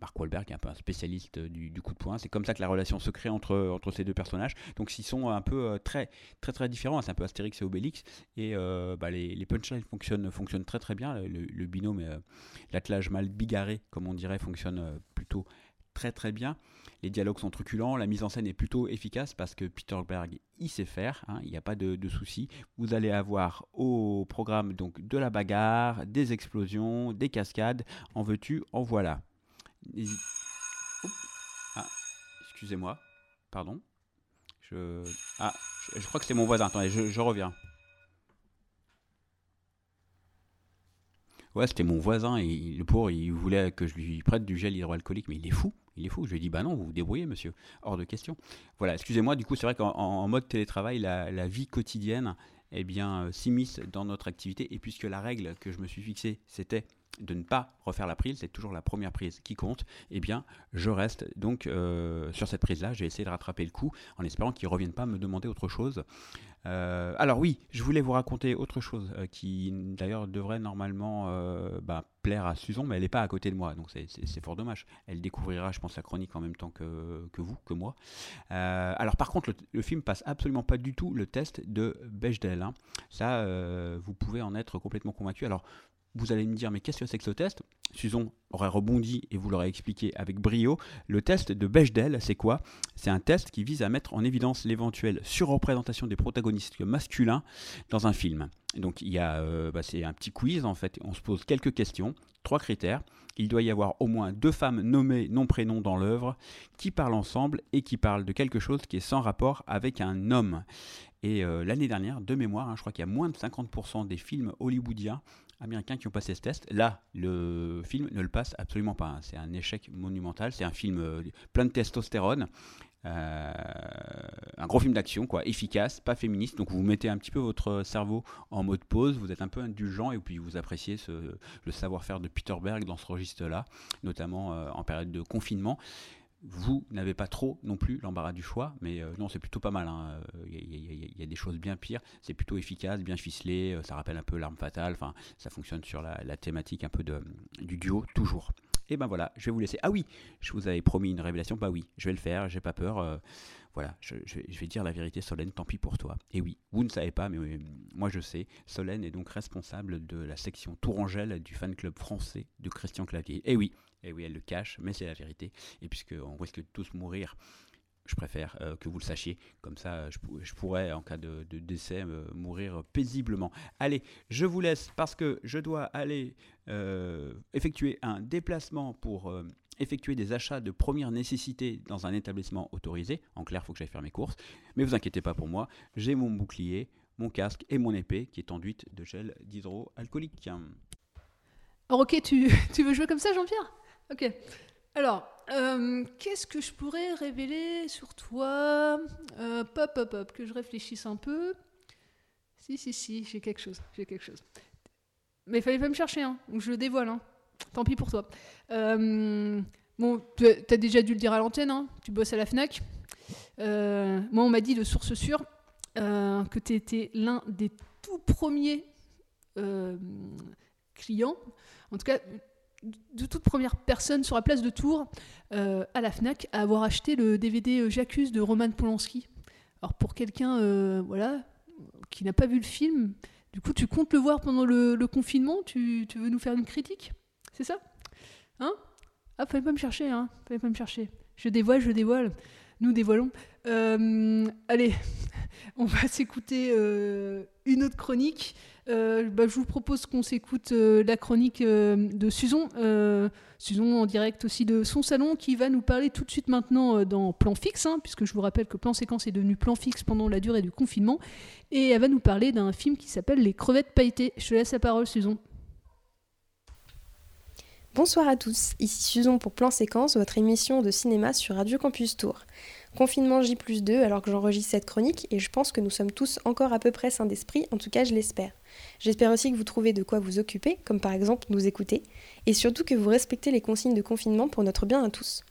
Mark Wahlberg est un peu un spécialiste du, coup de poing. C'est comme ça que la relation se crée entre entre ces deux personnages. Donc ils sont un peu euh, très très très différents. C'est un peu Astérix et Obélix et bah, les, les punchlines fonctionnent fonctionnent très très bien. Le, le binôme, l'attelage mal bigarré comme on dirait, fonctionne plutôt très très bien. Les dialogues sont truculents, la mise en scène est plutôt efficace parce que Peter Berg il sait faire, hein, il n'y a pas de, de souci. Vous allez avoir au programme donc de la bagarre, des explosions, des cascades, en veux-tu, en voilà. Ah, excusez-moi, pardon. Je... Ah, je, crois que c'est mon voisin, attendez, je, je reviens. Ouais, c'était mon voisin, et le pauvre, il voulait que je lui prête du gel hydroalcoolique, mais il est fou, il est fou. Je lui ai dit, bah non, vous vous débrouillez, monsieur, hors de question. Voilà, excusez-moi, du coup, c'est vrai qu'en en- en mode télétravail, la, la vie quotidienne, eh bien, euh, s'immisce dans notre activité, et puisque la règle que je me suis fixée, c'était de ne pas refaire la prise, c'est toujours la première prise qui compte, eh bien, je reste donc euh, sur cette prise-là, j'ai essayé de rattraper le coup, en espérant qu'ils ne reviennent pas me demander autre chose. Euh, alors oui, je voulais vous raconter autre chose euh, qui d'ailleurs devrait normalement bah, plaire à Susan, mais elle n'est pas à côté de moi, donc c'est- fort dommage. Elle découvrira, je pense, la chronique en même temps que, vous, que moi. Alors par contre, le, film passe absolument pas du tout le test de Bechdel. hein. Ça, vous pouvez en être complètement convaincu. Alors vous allez me dire, mais qu'est-ce que c'est que ce test? Susan aurait rebondi et vous l'aurez expliqué avec brio. Le test de Bechdel, c'est quoi? C'est un test qui vise à mettre en évidence l'éventuelle surreprésentation des protagonistes masculins dans un film. Donc il y a, euh, bah, c'est un petit quiz en fait. On se pose quelques questions, trois critères. Il doit y avoir au moins deux femmes nommées non prénom dans l'œuvre qui parlent ensemble et qui parlent de quelque chose qui est sans rapport avec un homme. Et euh, l'année dernière, de mémoire, hein, je crois qu'il y a moins de 50% des films hollywoodiens américains qui ont passé ce test. Là, le film ne le passe absolument pas. C'est un échec monumental. C'est un film euh, plein de testostérone. Euh, un gros film d'action, quoi, efficace, pas féministe. Donc vous mettez un petit peu votre cerveau en mode pause, vous êtes un peu indulgent et puis vous appréciez le savoir-faire de Peter Berg dans ce registre-là, notamment euh, en période de confinement. Vous n'avez pas trop non plus l'embarras du choix, mais euh, non, c'est plutôt pas mal. hein. Il y, a- il y a- des choses bien pires. C'est plutôt efficace, bien ficelé. euh, Ça rappelle un peu l'arme fatale. Enfin, ça fonctionne sur la, la thématique un peu de, du duo, toujours. Et ben voilà, je vais vous laisser. Ah oui, je vous avais promis une révélation. Bah oui, je vais le faire. J'ai pas peur. euh, voilà, je, vais- dire la vérité, Solène, tant pis pour toi. Et oui, vous ne savez pas, mais euh, moi je sais, Solène est donc responsable de la section Tourangelle du fan club français de Christian Clavier. Et oui, et oui, elle le cache, mais c'est la vérité. Et puisqu'on risque de tous mourir, je préfère euh, que vous le sachiez. Comme ça, euh, je, pou- je pourrais, en cas de, décès, euh, mourir paisiblement. Allez, je vous laisse parce que je dois aller effectuer un déplacement pour effectuer des achats de première nécessité dans un établissement autorisé. En clair, il faut que j'aille faire mes courses. Mais vous inquiétez pas pour moi, j'ai mon bouclier, mon casque et mon épée qui est enduite de gel d'hydroalcoolique. Alors ok, tu veux jouer comme ça, Jean-Pierre? Ok. Alors, euh, qu'est-ce que je pourrais révéler sur toi? Euh, Pop, pop, pop, que je réfléchisse un peu. Si, si, si, j'ai quelque chose, j'ai quelque chose. Mais il fallait pas me chercher, hein, ou je le dévoile, hein. Tant pis pour toi. Euh, bon, tu as déjà dû le dire à l'antenne, hein, tu bosses à la FNAC. Euh, moi, on m'a dit de source sûre que tu étais l'un des tout premiers clients, en tout cas de toute première personne sur la place de Tours euh, à la FNAC à avoir acheté le DVD euh, J'accuse de Roman Polanski. Alors pour quelqu'un euh, voilà, qui n'a pas vu le film, du coup tu comptes le voir pendant le, confinement, tu, veux nous faire une critique? C'est ça? Hein? Ah, fallait pas me chercher, hein Fallait pas me chercher. Je dévoile, je dévoile. Nous dévoilons. Allez, on va s'écouter euh, une autre chronique. Euh, bah, je vous propose qu'on s'écoute euh, la chronique de euh, Susan en direct aussi de son salon, qui va nous parler tout de suite maintenant dans Plan Fixe, hein, puisque je vous rappelle que Plan Séquence est devenu Plan Fixe pendant la durée du confinement, et elle va nous parler d'un film qui s'appelle Les crevettes pailletées. Je te laisse la parole, Susan. Bonsoir à tous, ici Susan pour Plan Séquence, votre émission de cinéma sur Radio Campus Tour. Confinement J 2 alors que j'enregistre cette chronique et je pense que nous sommes tous encore à peu près sains d'esprit, en tout cas je l'espère. J'espère aussi que vous trouvez de quoi vous occuper, comme par exemple nous écouter, et surtout que vous respectez les consignes de confinement pour notre bien à tous.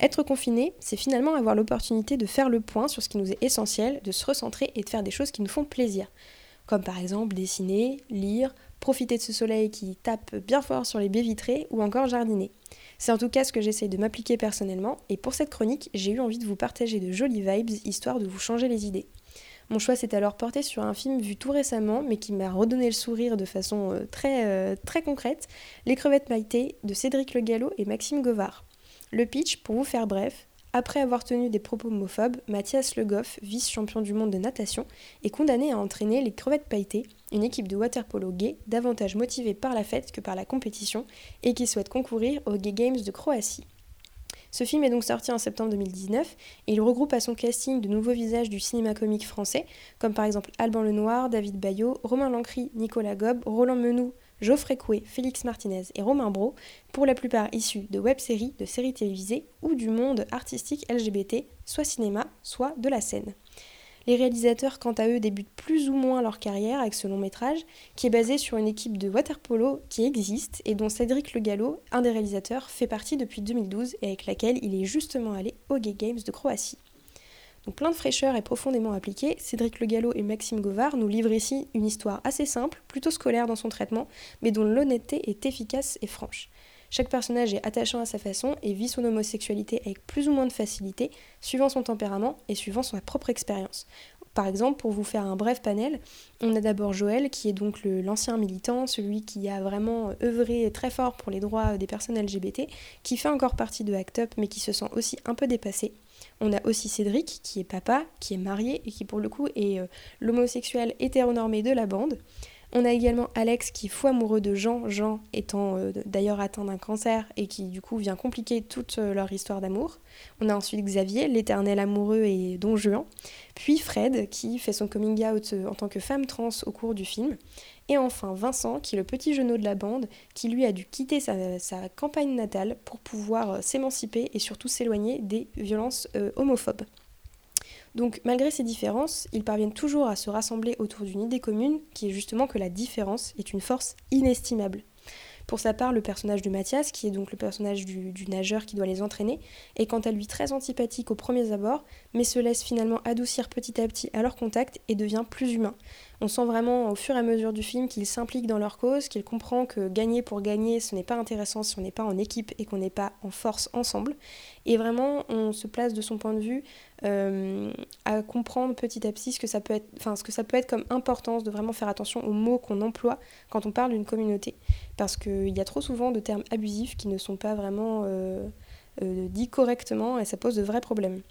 Être confiné, c'est finalement avoir l'opportunité de faire le point sur ce qui nous est essentiel, de se recentrer et de faire des choses qui nous font plaisir. comme par exemple dessiner, lire, profiter de ce soleil qui tape bien fort sur les baies vitrées ou encore jardiner. C'est en tout cas ce que j'essaye de m'appliquer personnellement, et pour cette chronique, j'ai eu envie de vous partager de jolies vibes, histoire de vous changer les idées. Mon choix s'est alors porté sur un film vu tout récemment, mais qui m'a redonné le sourire de façon euh, très, euh, très concrète, Les crevettes maïtées de Cédric Le Gallo et Maxime Govard. Le pitch, pour vous faire bref, après avoir tenu des propos homophobes, Mathias Le Goff, vice-champion du monde de natation, est condamné à entraîner les crevettes pailletées, une équipe de waterpolo gay davantage motivée par la fête que par la compétition et qui souhaite concourir aux Gay Games de Croatie. Ce film est donc sorti en septembre 2019 et il regroupe à son casting de nouveaux visages du cinéma comique français, comme par exemple Alban Lenoir, David Bayot, Romain Lancry, Nicolas Gob, Roland Menou, Geoffrey Coué, Félix Martinez et Romain Bro, pour la plupart issus de web-séries, de séries télévisées ou du monde artistique LGBT, soit cinéma, soit de la scène. Les réalisateurs, quant à eux, débutent plus ou moins leur carrière avec ce long métrage, qui est basé sur une équipe de waterpolo qui existe et dont Cédric Le Gallo, un des réalisateurs, fait partie depuis 2012 et avec laquelle il est justement allé aux Gay Games de Croatie. Donc plein de fraîcheur et profondément appliqué, Cédric Le Gallo et Maxime Govard nous livrent ici une histoire assez simple, plutôt scolaire dans son traitement, mais dont l'honnêteté est efficace et franche. Chaque personnage est attachant à sa façon et vit son homosexualité avec plus ou moins de facilité, suivant son tempérament et suivant sa propre expérience. Par exemple, pour vous faire un bref panel, on a d'abord Joël, qui est donc l'ancien militant, celui qui a vraiment œuvré très fort pour les droits des personnes LGBT, qui fait encore partie de Act Up, mais qui se sent aussi un peu dépassé. On a aussi Cédric, qui est papa, qui est marié et qui pour le coup est euh, l'homosexuel hétéronormé de la bande. On a également Alex qui est fou amoureux de Jean, Jean étant euh, d'ailleurs atteint d'un cancer et qui du coup vient compliquer toute euh, leur histoire d'amour. On a ensuite Xavier, l'éternel amoureux et don Juan. Puis Fred qui fait son coming out euh, en tant que femme trans au cours du film. Et enfin Vincent qui est le petit genou de la bande qui lui a dû quitter sa, campagne natale pour pouvoir s'émanciper et surtout s'éloigner des violences homophobes. Donc malgré ces différences, ils parviennent toujours à se rassembler autour d'une idée commune qui est justement que la différence est une force inestimable. Pour sa part, le personnage de Mathias, qui est donc le personnage du, nageur qui doit les entraîner, est quant à lui très antipathique au premier abord, mais se laisse finalement adoucir petit à petit à leur contact et devient plus humain. On sent vraiment au fur et à mesure du film qu'il s'implique dans leur cause, qu'il comprend que gagner pour gagner, ce n'est pas intéressant si on n'est pas en équipe et qu'on n'est pas en force ensemble. Et vraiment, on se place de son point de vue euh, à comprendre petit à petit ce que, ça peut être, comme importance de vraiment faire attention aux mots qu'on emploie quand on parle d'une communauté. Parce qu'il y a trop souvent de termes abusifs qui ne sont pas vraiment euh, euh, dits correctement et ça pose de vrais problèmes.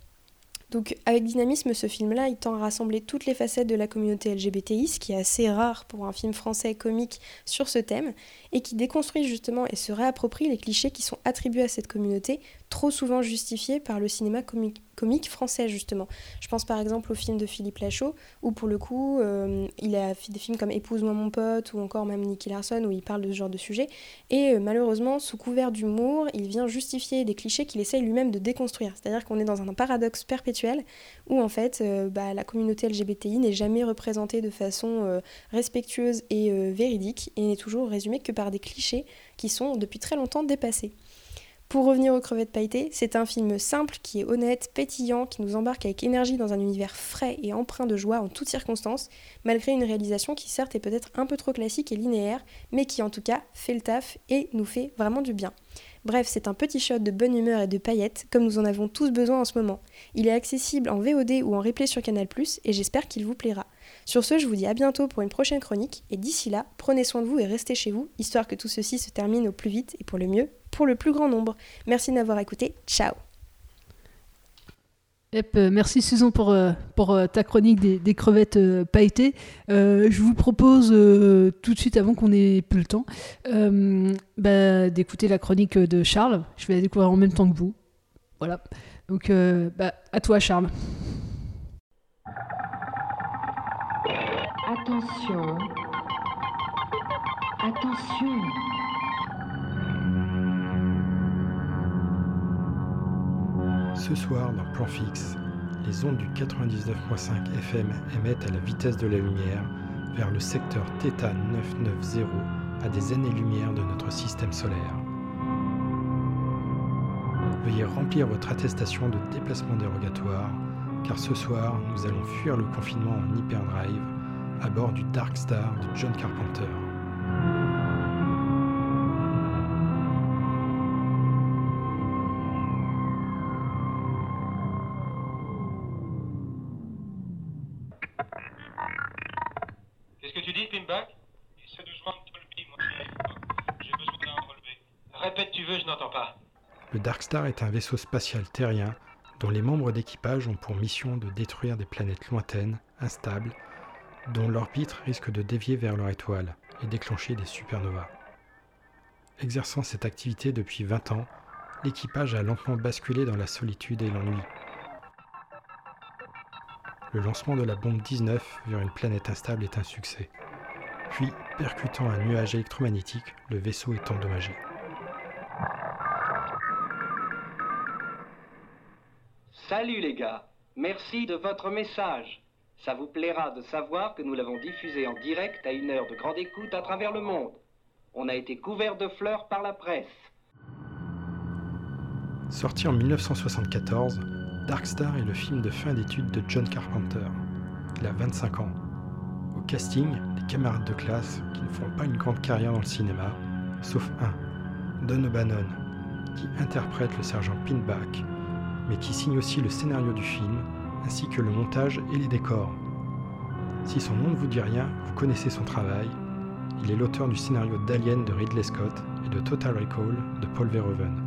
Donc avec Dynamisme, ce film-là, il tend à rassembler toutes les facettes de la communauté LGBTI, ce qui est assez rare pour un film français comique sur ce thème, et qui déconstruit justement et se réapproprie les clichés qui sont attribués à cette communauté, trop souvent justifiés par le cinéma comique comique français justement. Je pense par exemple au film de Philippe Lachaud où pour le coup euh, il a fait des films comme Épouse-moi mon pote ou encore même Nicky Larson où il parle de ce genre de sujet et euh, malheureusement sous couvert d'humour il vient justifier des clichés qu'il essaye lui-même de déconstruire. C'est-à-dire qu'on est dans un paradoxe perpétuel où en fait euh, bah, la communauté LGBTI n'est jamais représentée de façon respectueuse et véridique et n'est toujours résumée que par des clichés qui sont depuis très longtemps dépassés. Pour revenir aux crevettes pailletées, c'est un film simple qui est honnête, pétillant, qui nous embarque avec énergie dans un univers frais et empreint de joie en toutes circonstances, malgré une réalisation qui certes est peut-être un peu trop classique et linéaire, mais qui en tout cas fait le taf et nous fait vraiment du bien. Bref, c'est un petit shot de bonne humeur et de paillettes, comme nous en avons tous besoin en ce moment. Il est accessible en VOD ou en replay sur Canal+, et j'espère qu'il vous plaira. Sur ce, je vous dis à bientôt pour une prochaine chronique, et d'ici là, prenez soin de vous et restez chez vous, histoire que tout ceci se termine au plus vite et pour le mieux, pour le plus grand nombre. Merci d'avoir écouté, ciao euh, merci Susan pour, euh, pour euh, ta chronique des, crevettes pailletées. je vous propose tout de suite, avant qu'on ait plus le temps, bah, d'écouter la chronique de Charles. Je vais la découvrir en même temps que vous. Voilà. Donc, bah, à toi Charles. Attention. Attention. Ce soir, dans Plan Fixe, les ondes du 99.5 FM émettent à la vitesse de la lumière vers le secteur θ 990 à des années-lumière de notre système solaire. Veuillez remplir votre attestation de déplacement dérogatoire, car ce soir, nous allons fuir le confinement en hyperdrive à bord du Dark Star de John Carpenter. Qu'est-ce que tu dis, Pinback Essaie de joindre Tolby, moi j'y arrive pas. J'ai besoin d'un relevé. Répète, tu veux, je n'entends pas. Le Dark Star est un vaisseau spatial terrien dont les membres d'équipage ont pour mission de détruire des planètes lointaines, instables, dont l'orbite risque de dévier vers leur étoile et déclencher des supernovas. Exerçant cette activité depuis 20 ans, l'équipage a lentement basculé dans la solitude et l'ennui. Le lancement de la bombe 19 vers une planète instable est un succès. Puis, percutant un nuage électromagnétique, le vaisseau est endommagé. Salut les gars, merci de votre message. Ça vous plaira de savoir que nous l'avons diffusé en direct à une heure de grande écoute à travers le monde. On a été couvert de fleurs par la presse. Sorti en 1974, Dark Star est le film de fin d'études de John Carpenter. Il a 25 ans. Au casting, des camarades de classe qui ne font pas une grande carrière dans le cinéma, sauf un, Don O'Bannon, qui interprète le sergent Pinback, mais qui signe aussi le scénario du film, ainsi que le montage et les décors. Si son nom ne vous dit rien, vous connaissez son travail. Il est l'auteur du scénario d'Alien de Ridley Scott et de Total Recall de Paul Verhoeven.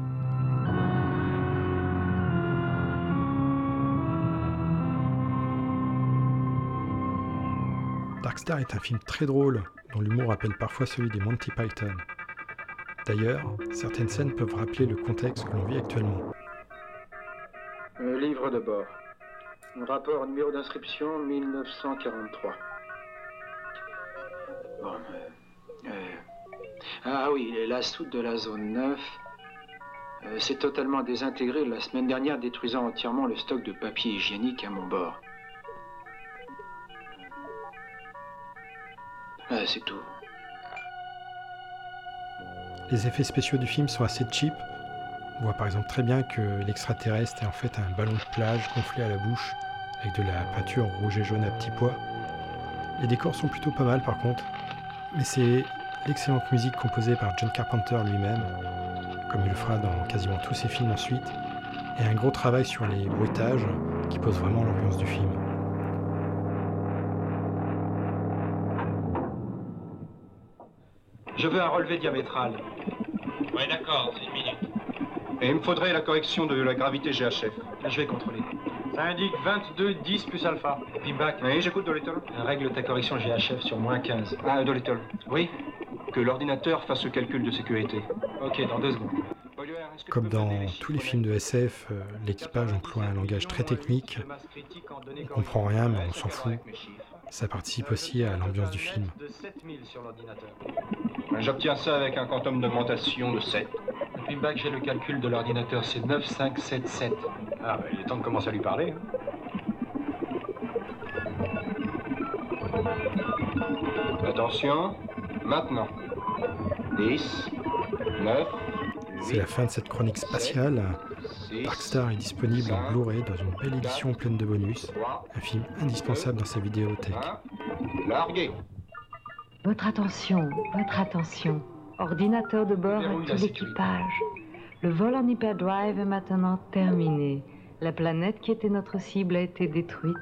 Darkstar est un film très drôle, dont l'humour rappelle parfois celui des Monty Python. D'ailleurs, certaines scènes peuvent rappeler le contexte que l'on vit actuellement. Euh, livre de bord. Rapport numéro d'inscription 1943. Bon, euh, euh, ah oui, la soute de la zone 9 euh, s'est totalement désintégrée la semaine dernière, détruisant entièrement le stock de papier hygiénique à mon bord. Ah, c'est tout. Les effets spéciaux du film sont assez cheap. On voit par exemple très bien que l'extraterrestre est en fait un ballon de plage gonflé à la bouche avec de la peinture rouge et jaune à petits pois. Les décors sont plutôt pas mal par contre, mais c'est l'excellente musique composée par John Carpenter lui-même, comme il le fera dans quasiment tous ses films ensuite, et un gros travail sur les bruitages qui posent vraiment l'ambiance du film. Je veux un relevé diamétral. Ouais, d'accord, c'est une minute. Et il me faudrait la correction de la gravité GHF. Là, je vais contrôler. Ça indique 22, 10 plus alpha. Pinback. Oui, j'écoute Dolittle. Règle ta correction GHF sur moins 15. Ah, Dolittle. Oui Que l'ordinateur fasse le calcul de sécurité. Ok, dans deux secondes. Comme dans tous les films de SF, euh, l'équipage emploie un langage très technique. On comprend rien, mais on s'en fout. Ça participe aussi à l'ambiance du film. J'obtiens ça avec un quantum d'augmentation de 7. Pinback, j'ai le calcul de l'ordinateur, c'est 9577. Ah, bah, il est temps de commencer à lui parler. hein. Attention, maintenant. 10, 9, C'est la fin de cette chronique spatiale. Darkstar est disponible en Blu-ray dans une belle édition pleine de bonus. Un film indispensable dans sa vidéothèque. larguez. Votre attention, votre attention. Ordinateur de bord à tout l'équipage. Le vol en hyperdrive est maintenant terminé. La planète qui était notre cible a été détruite.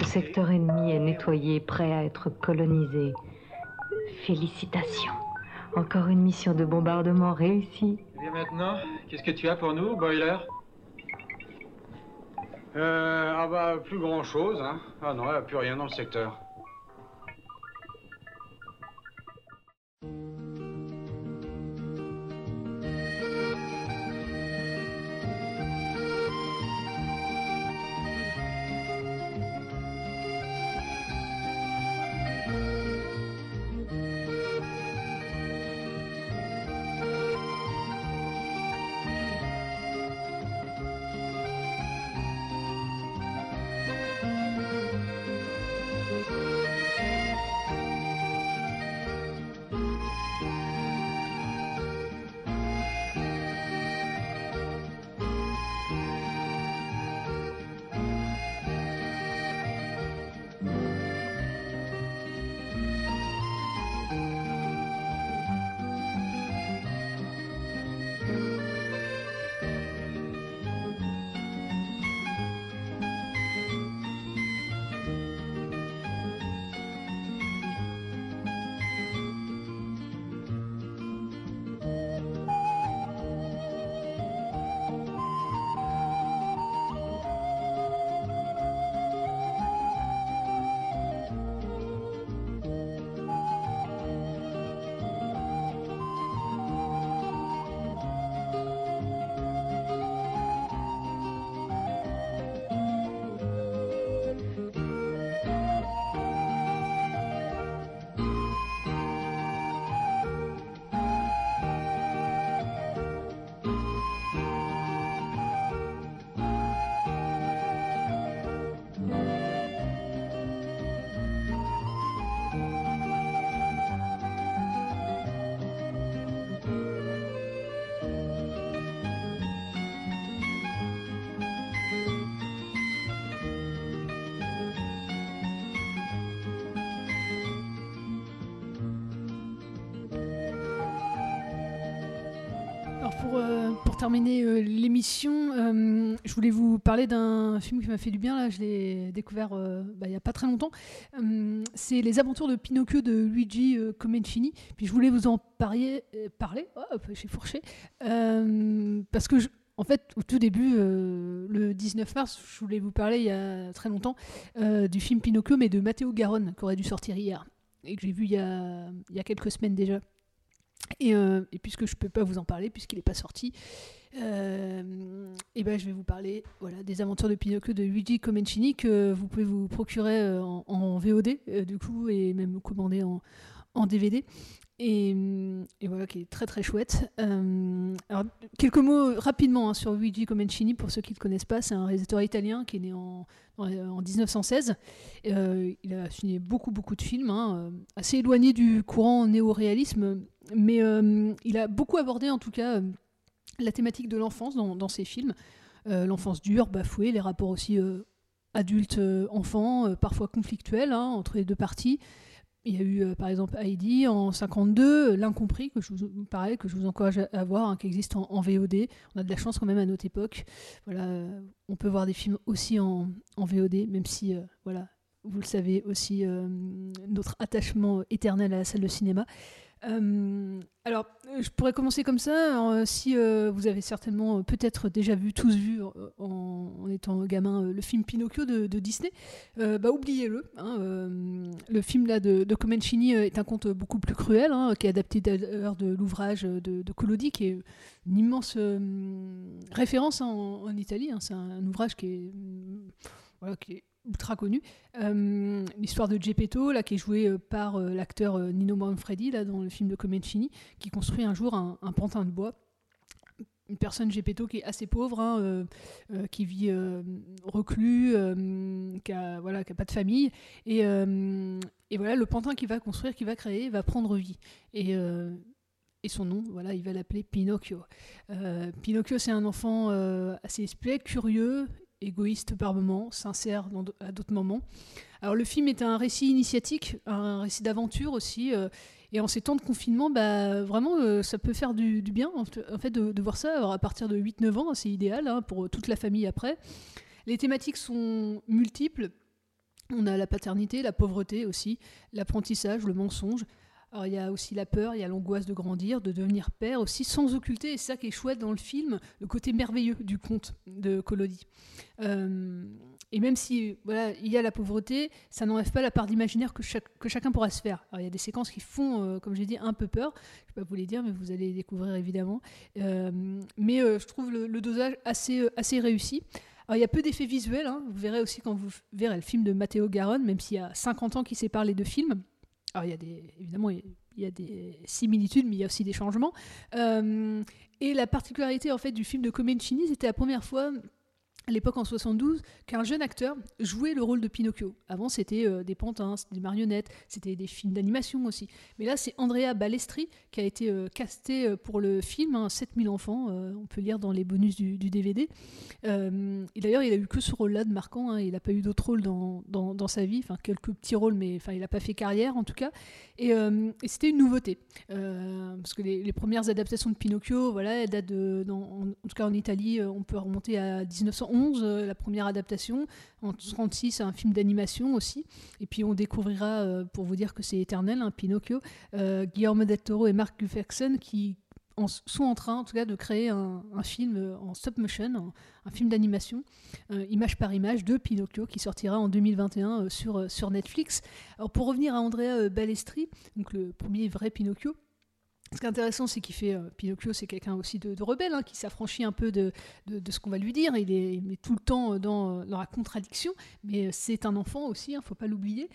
Ce secteur ennemi est nettoyé, prêt à être colonisé. Félicitations. Encore une mission de bombardement réussie. Et bien maintenant, qu'est-ce que tu as pour nous, Boiler? Euh, ah bah, plus grand chose, hein. Ah non, il n'y a plus rien dans le secteur. Terminer euh, l'émission, euh, je voulais vous parler d'un film qui m'a fait du bien. Là, je l'ai découvert euh, bah, il n'y a pas très longtemps. C'est Les Aventures de Pinocchio de Luigi Comencini. Puis je voulais vous en parier, parler. Oh, j'ai fourché. Parce que, en fait, au tout début, le 19 mars, je voulais vous parler il y a très longtemps du film Pinocchio, mais de Matteo Garonne, qui aurait dû sortir hier. Et que j'ai vu il y a quelques semaines déjà. Et, euh, et puisque je ne peux pas vous en parler, puisqu'il n'est pas sorti, euh, et ben je vais vous parler voilà, des aventures de Pinocchio de Luigi Comencini que vous pouvez vous procurer euh, en, VOD, du coup, et même commander en, en DVD. Et, hum, et voilà, qui est très très chouette. Euh, alors, quelques mots rapidement hein, sur Luigi Comencini, pour ceux qui ne le connaissent pas. C'est un réalisateur italien qui est né en, en, en 1916. Euh, il a signé beaucoup beaucoup de films, hein, euh, assez éloignés du courant néo-réalisme, mais il a beaucoup abordé en tout cas la thématique de l'enfance dans, ses films. L'enfance dure, bafouée, les rapports aussi adultes-enfants, parfois conflictuels hein, entre les deux parties. Il y a eu euh, par exemple Heidi en 52, L'incompris, que je vous, pareil, que je vous encourage à, voir, hein, qui existe en, VOD. On a de la chance quand même à notre époque. Voilà, euh, on peut voir des films aussi en, VOD, même si, euh, voilà, vous le savez aussi, notre attachement éternel à la salle de cinéma. Alors, euh, je pourrais commencer comme ça. euh, si euh, vous avez certainement peut-être déjà vu, tous vu en, étant gamin, le film Pinocchio de, Disney, bah, oubliez-le. hein, le film là de, Comencini est un conte beaucoup plus cruel, hein, qui est adapté d'ailleurs de l'ouvrage de, de Collodi, qui est une immense référence hein, en, Italie. hein. C'est un, un ouvrage qui est, mm, voilà, qui est ultra connu. Euh, L'histoire de Geppetto, là, qui est jouée euh, par euh, l'acteur Nino Manfredi, là, dans le film de Comencini, qui construit un jour un, pantin de bois. Une personne Geppetto qui est assez pauvre, hein, qui vit reclus, qui a, voilà, pas de famille. Et, et voilà, le pantin qu'il va construire, qu'il va créer, va prendre vie. Et, et son nom, voilà, il va l'appeler Pinocchio. Pinocchio, c'est un enfant assez espiègle, curieux, égoïste par moments, sincère à d'autres moments. Alors le film est un récit initiatique, un récit d'aventure aussi. euh, et en ces temps de confinement, bah, vraiment, euh, ça peut faire du, bien en fait de, voir ça. Alors, à partir de 8-9 ans, c'est idéal hein, pour toute la famille après. Les thématiques sont multiples. On a la paternité, la pauvreté aussi, l'apprentissage, le mensonge. Alors il y a aussi la peur, il y a l'angoisse de grandir, de devenir père aussi, sans occulter, et c'est ça qui est chouette dans le film, le côté merveilleux du conte de Collodi. Euh, et même si voilà, il y a la pauvreté, ça n'enlève pas la part d'imaginaire que, que chacun pourra se faire. Alors il y a des séquences qui font, euh, comme j'ai dit, un peu peur. Je ne vais pas vous les dire, mais vous allez les découvrir évidemment. Euh, mais euh, je trouve le, dosage assez, assez réussi. Alors, il y a peu d'effets visuels. hein. Vous verrez aussi quand vous verrez le film de Matteo Garonne, même s'il y a 50 ans qui séparent les deux films. Alors, il y a des, évidemment, il y a- des similitudes, mais il y a aussi des changements. Euh, et la particularité en fait du film de Comencini, c'était la première fois à l'époque en 72 qu'un jeune acteur jouait le rôle de Pinocchio. Avant, c'était euh, des pantins, des marionnettes, c'était des films d'animation aussi. Mais là, c'est Andrea Balestri qui a été euh, casté euh, pour le film, hein, 7000 enfants, euh, on peut lire dans les bonus du, DVD. Et d'ailleurs, il a eu que ce rôle-là de marquant, hein, il n'a pas eu d'autres rôles dans, dans, sa vie, enfin quelques petits rôles, mais enfin, il n'a pas fait carrière en tout cas. Et, c'était une nouveauté, parce que les, premières adaptations de Pinocchio, voilà, elles datent en, tout cas en Italie, on peut remonter à 1911, euh, la première adaptation, en 1936, un film d'animation aussi, et puis on découvrira, euh, pour vous dire que c'est éternel, hein, Pinocchio, euh, Guillermo del Toro et Mark Gufferson qui sont en train, en tout cas, de créer un, film en stop motion, un, film d'animation, image par image, de Pinocchio, qui sortira en 2021 euh, sur, sur Netflix. Alors, pour revenir à Andrea Balestri, donc le premier vrai Pinocchio, ce qui est intéressant, c'est qu'il fait. euh, Pinocchio, c'est quelqu'un aussi de, rebelle, hein, qui s'affranchit un peu de, de, ce qu'on va lui dire. Il est, tout le temps euh, dans, euh, dans la contradiction, mais c'est un enfant aussi, il ne faut pas l'oublier.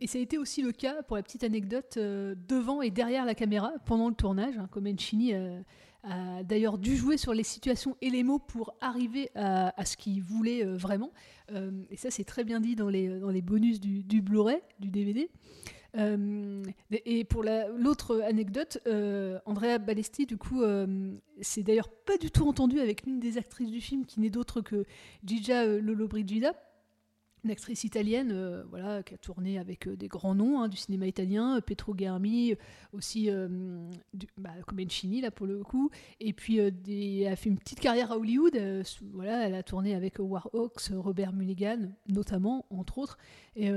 Et ça a été aussi le cas, pour la petite anecdote, devant et derrière la caméra pendant le tournage. Hein, Comencini a d'ailleurs dû jouer sur les situations et les mots pour arriver à, à ce qu'il voulait vraiment. Et ça, c'est très bien dit dans les, dans les bonus du, du Blu-ray, du DVD. Euh, et pour la- l'autre anecdote, euh, Andrea Balesti, du coup, euh, c'est d'ailleurs pas du tout entendu avec l'une des actrices du film, qui n'est d'autre que euh, Lollobrigida. Une actrice italienne euh, voilà, qui a tourné avec euh, des grands noms hein, du cinéma italien, Petro Germi, aussi euh, du, bah, Comencini là pour le coup, et puis des, elle a fait une petite carrière à Hollywood, voilà, elle a tourné avec War Hawks, Robert Mulligan notamment, entre autres, et,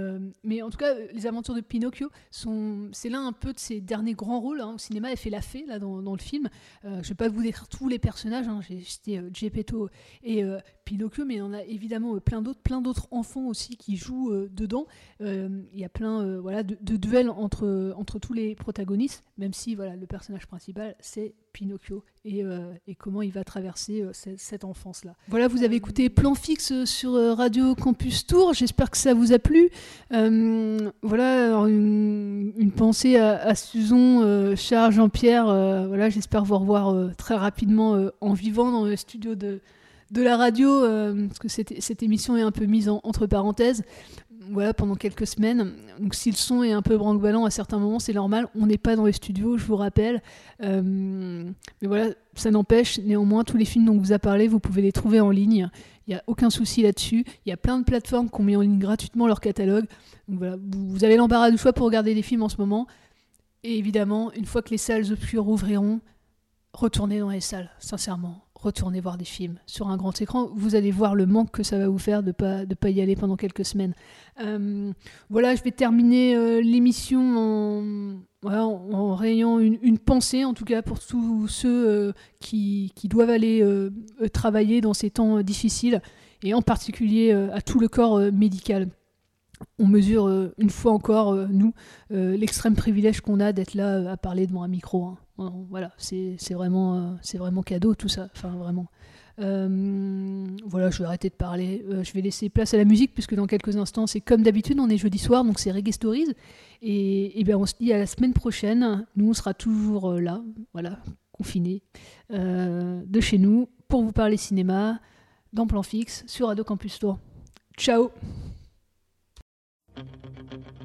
mais en tout cas les aventures de Pinocchio, sont, c'est l'un un peu de ses derniers grands rôles hein, au cinéma, elle fait la fée là dans, dans le film, je ne vais pas vous décrire tous les personnages, hein, j'ai cité Geppetto et Pinocchio, mais il y en a évidemment plein d'autres, plein d'autres enfants aussi qui jouent euh, dedans. Euh, il y a plein euh, voilà, de, duels entre, entre tous les protagonistes, même si voilà, le personnage principal, c'est Pinocchio et, et, comment il va traverser cette, enfance-là. Voilà, vous avez écouté Plan Fixe sur Radio Campus Tour. J'espère que ça vous a plu. voilà, une, pensée à, à Susan, Charles, Jean-Pierre. voilà, j'espère vous revoir très rapidement en vivant dans le studio de de la radio, euh, parce que cette, émission est un peu mise entre parenthèses, voilà, pendant quelques semaines. Donc si le son est un peu branque-ballant à certains moments, c'est normal. On n'est pas dans les studios, je vous rappelle. Euh, mais voilà, ça n'empêche. Néanmoins, tous les films dont on vous a parlé, vous pouvez les trouver en ligne. Il n'y a aucun souci là-dessus. Il y a plein de plateformes qui ont mis en ligne gratuitement leur catalogue. Donc voilà, vous, avez l'embarras du choix pour regarder des films en ce moment. Et évidemment, une fois que les salles obscures ouvriront, retournez dans les salles, sincèrement retournez voir des films sur un grand écran. Vous allez voir le manque que ça va vous faire de ne pas, de pas y aller pendant quelques semaines. Euh, voilà, je vais terminer euh, l'émission en, rayant une, pensée, en tout cas pour tous ceux euh, qui, doivent aller travailler dans ces temps difficiles, et en particulier à tout le corps médical on mesure une fois encore, nous, l'extrême privilège qu'on a d'être là à parler devant un micro. Hein. Voilà, c'est vraiment, euh, vraiment cadeau tout ça. Enfin, vraiment. Euh, voilà, je vais arrêter de parler. Euh, je vais laisser place à la musique, puisque dans quelques instants, c'est comme d'habitude, on est jeudi soir, donc c'est Reggae Stories. Et, et bien, on se dit à la semaine prochaine. Nous, on sera toujours là, voilà, confinés, de chez nous, pour vous parler cinéma, dans Plan Fixe, sur Radio Campus Tour. Ciao thank you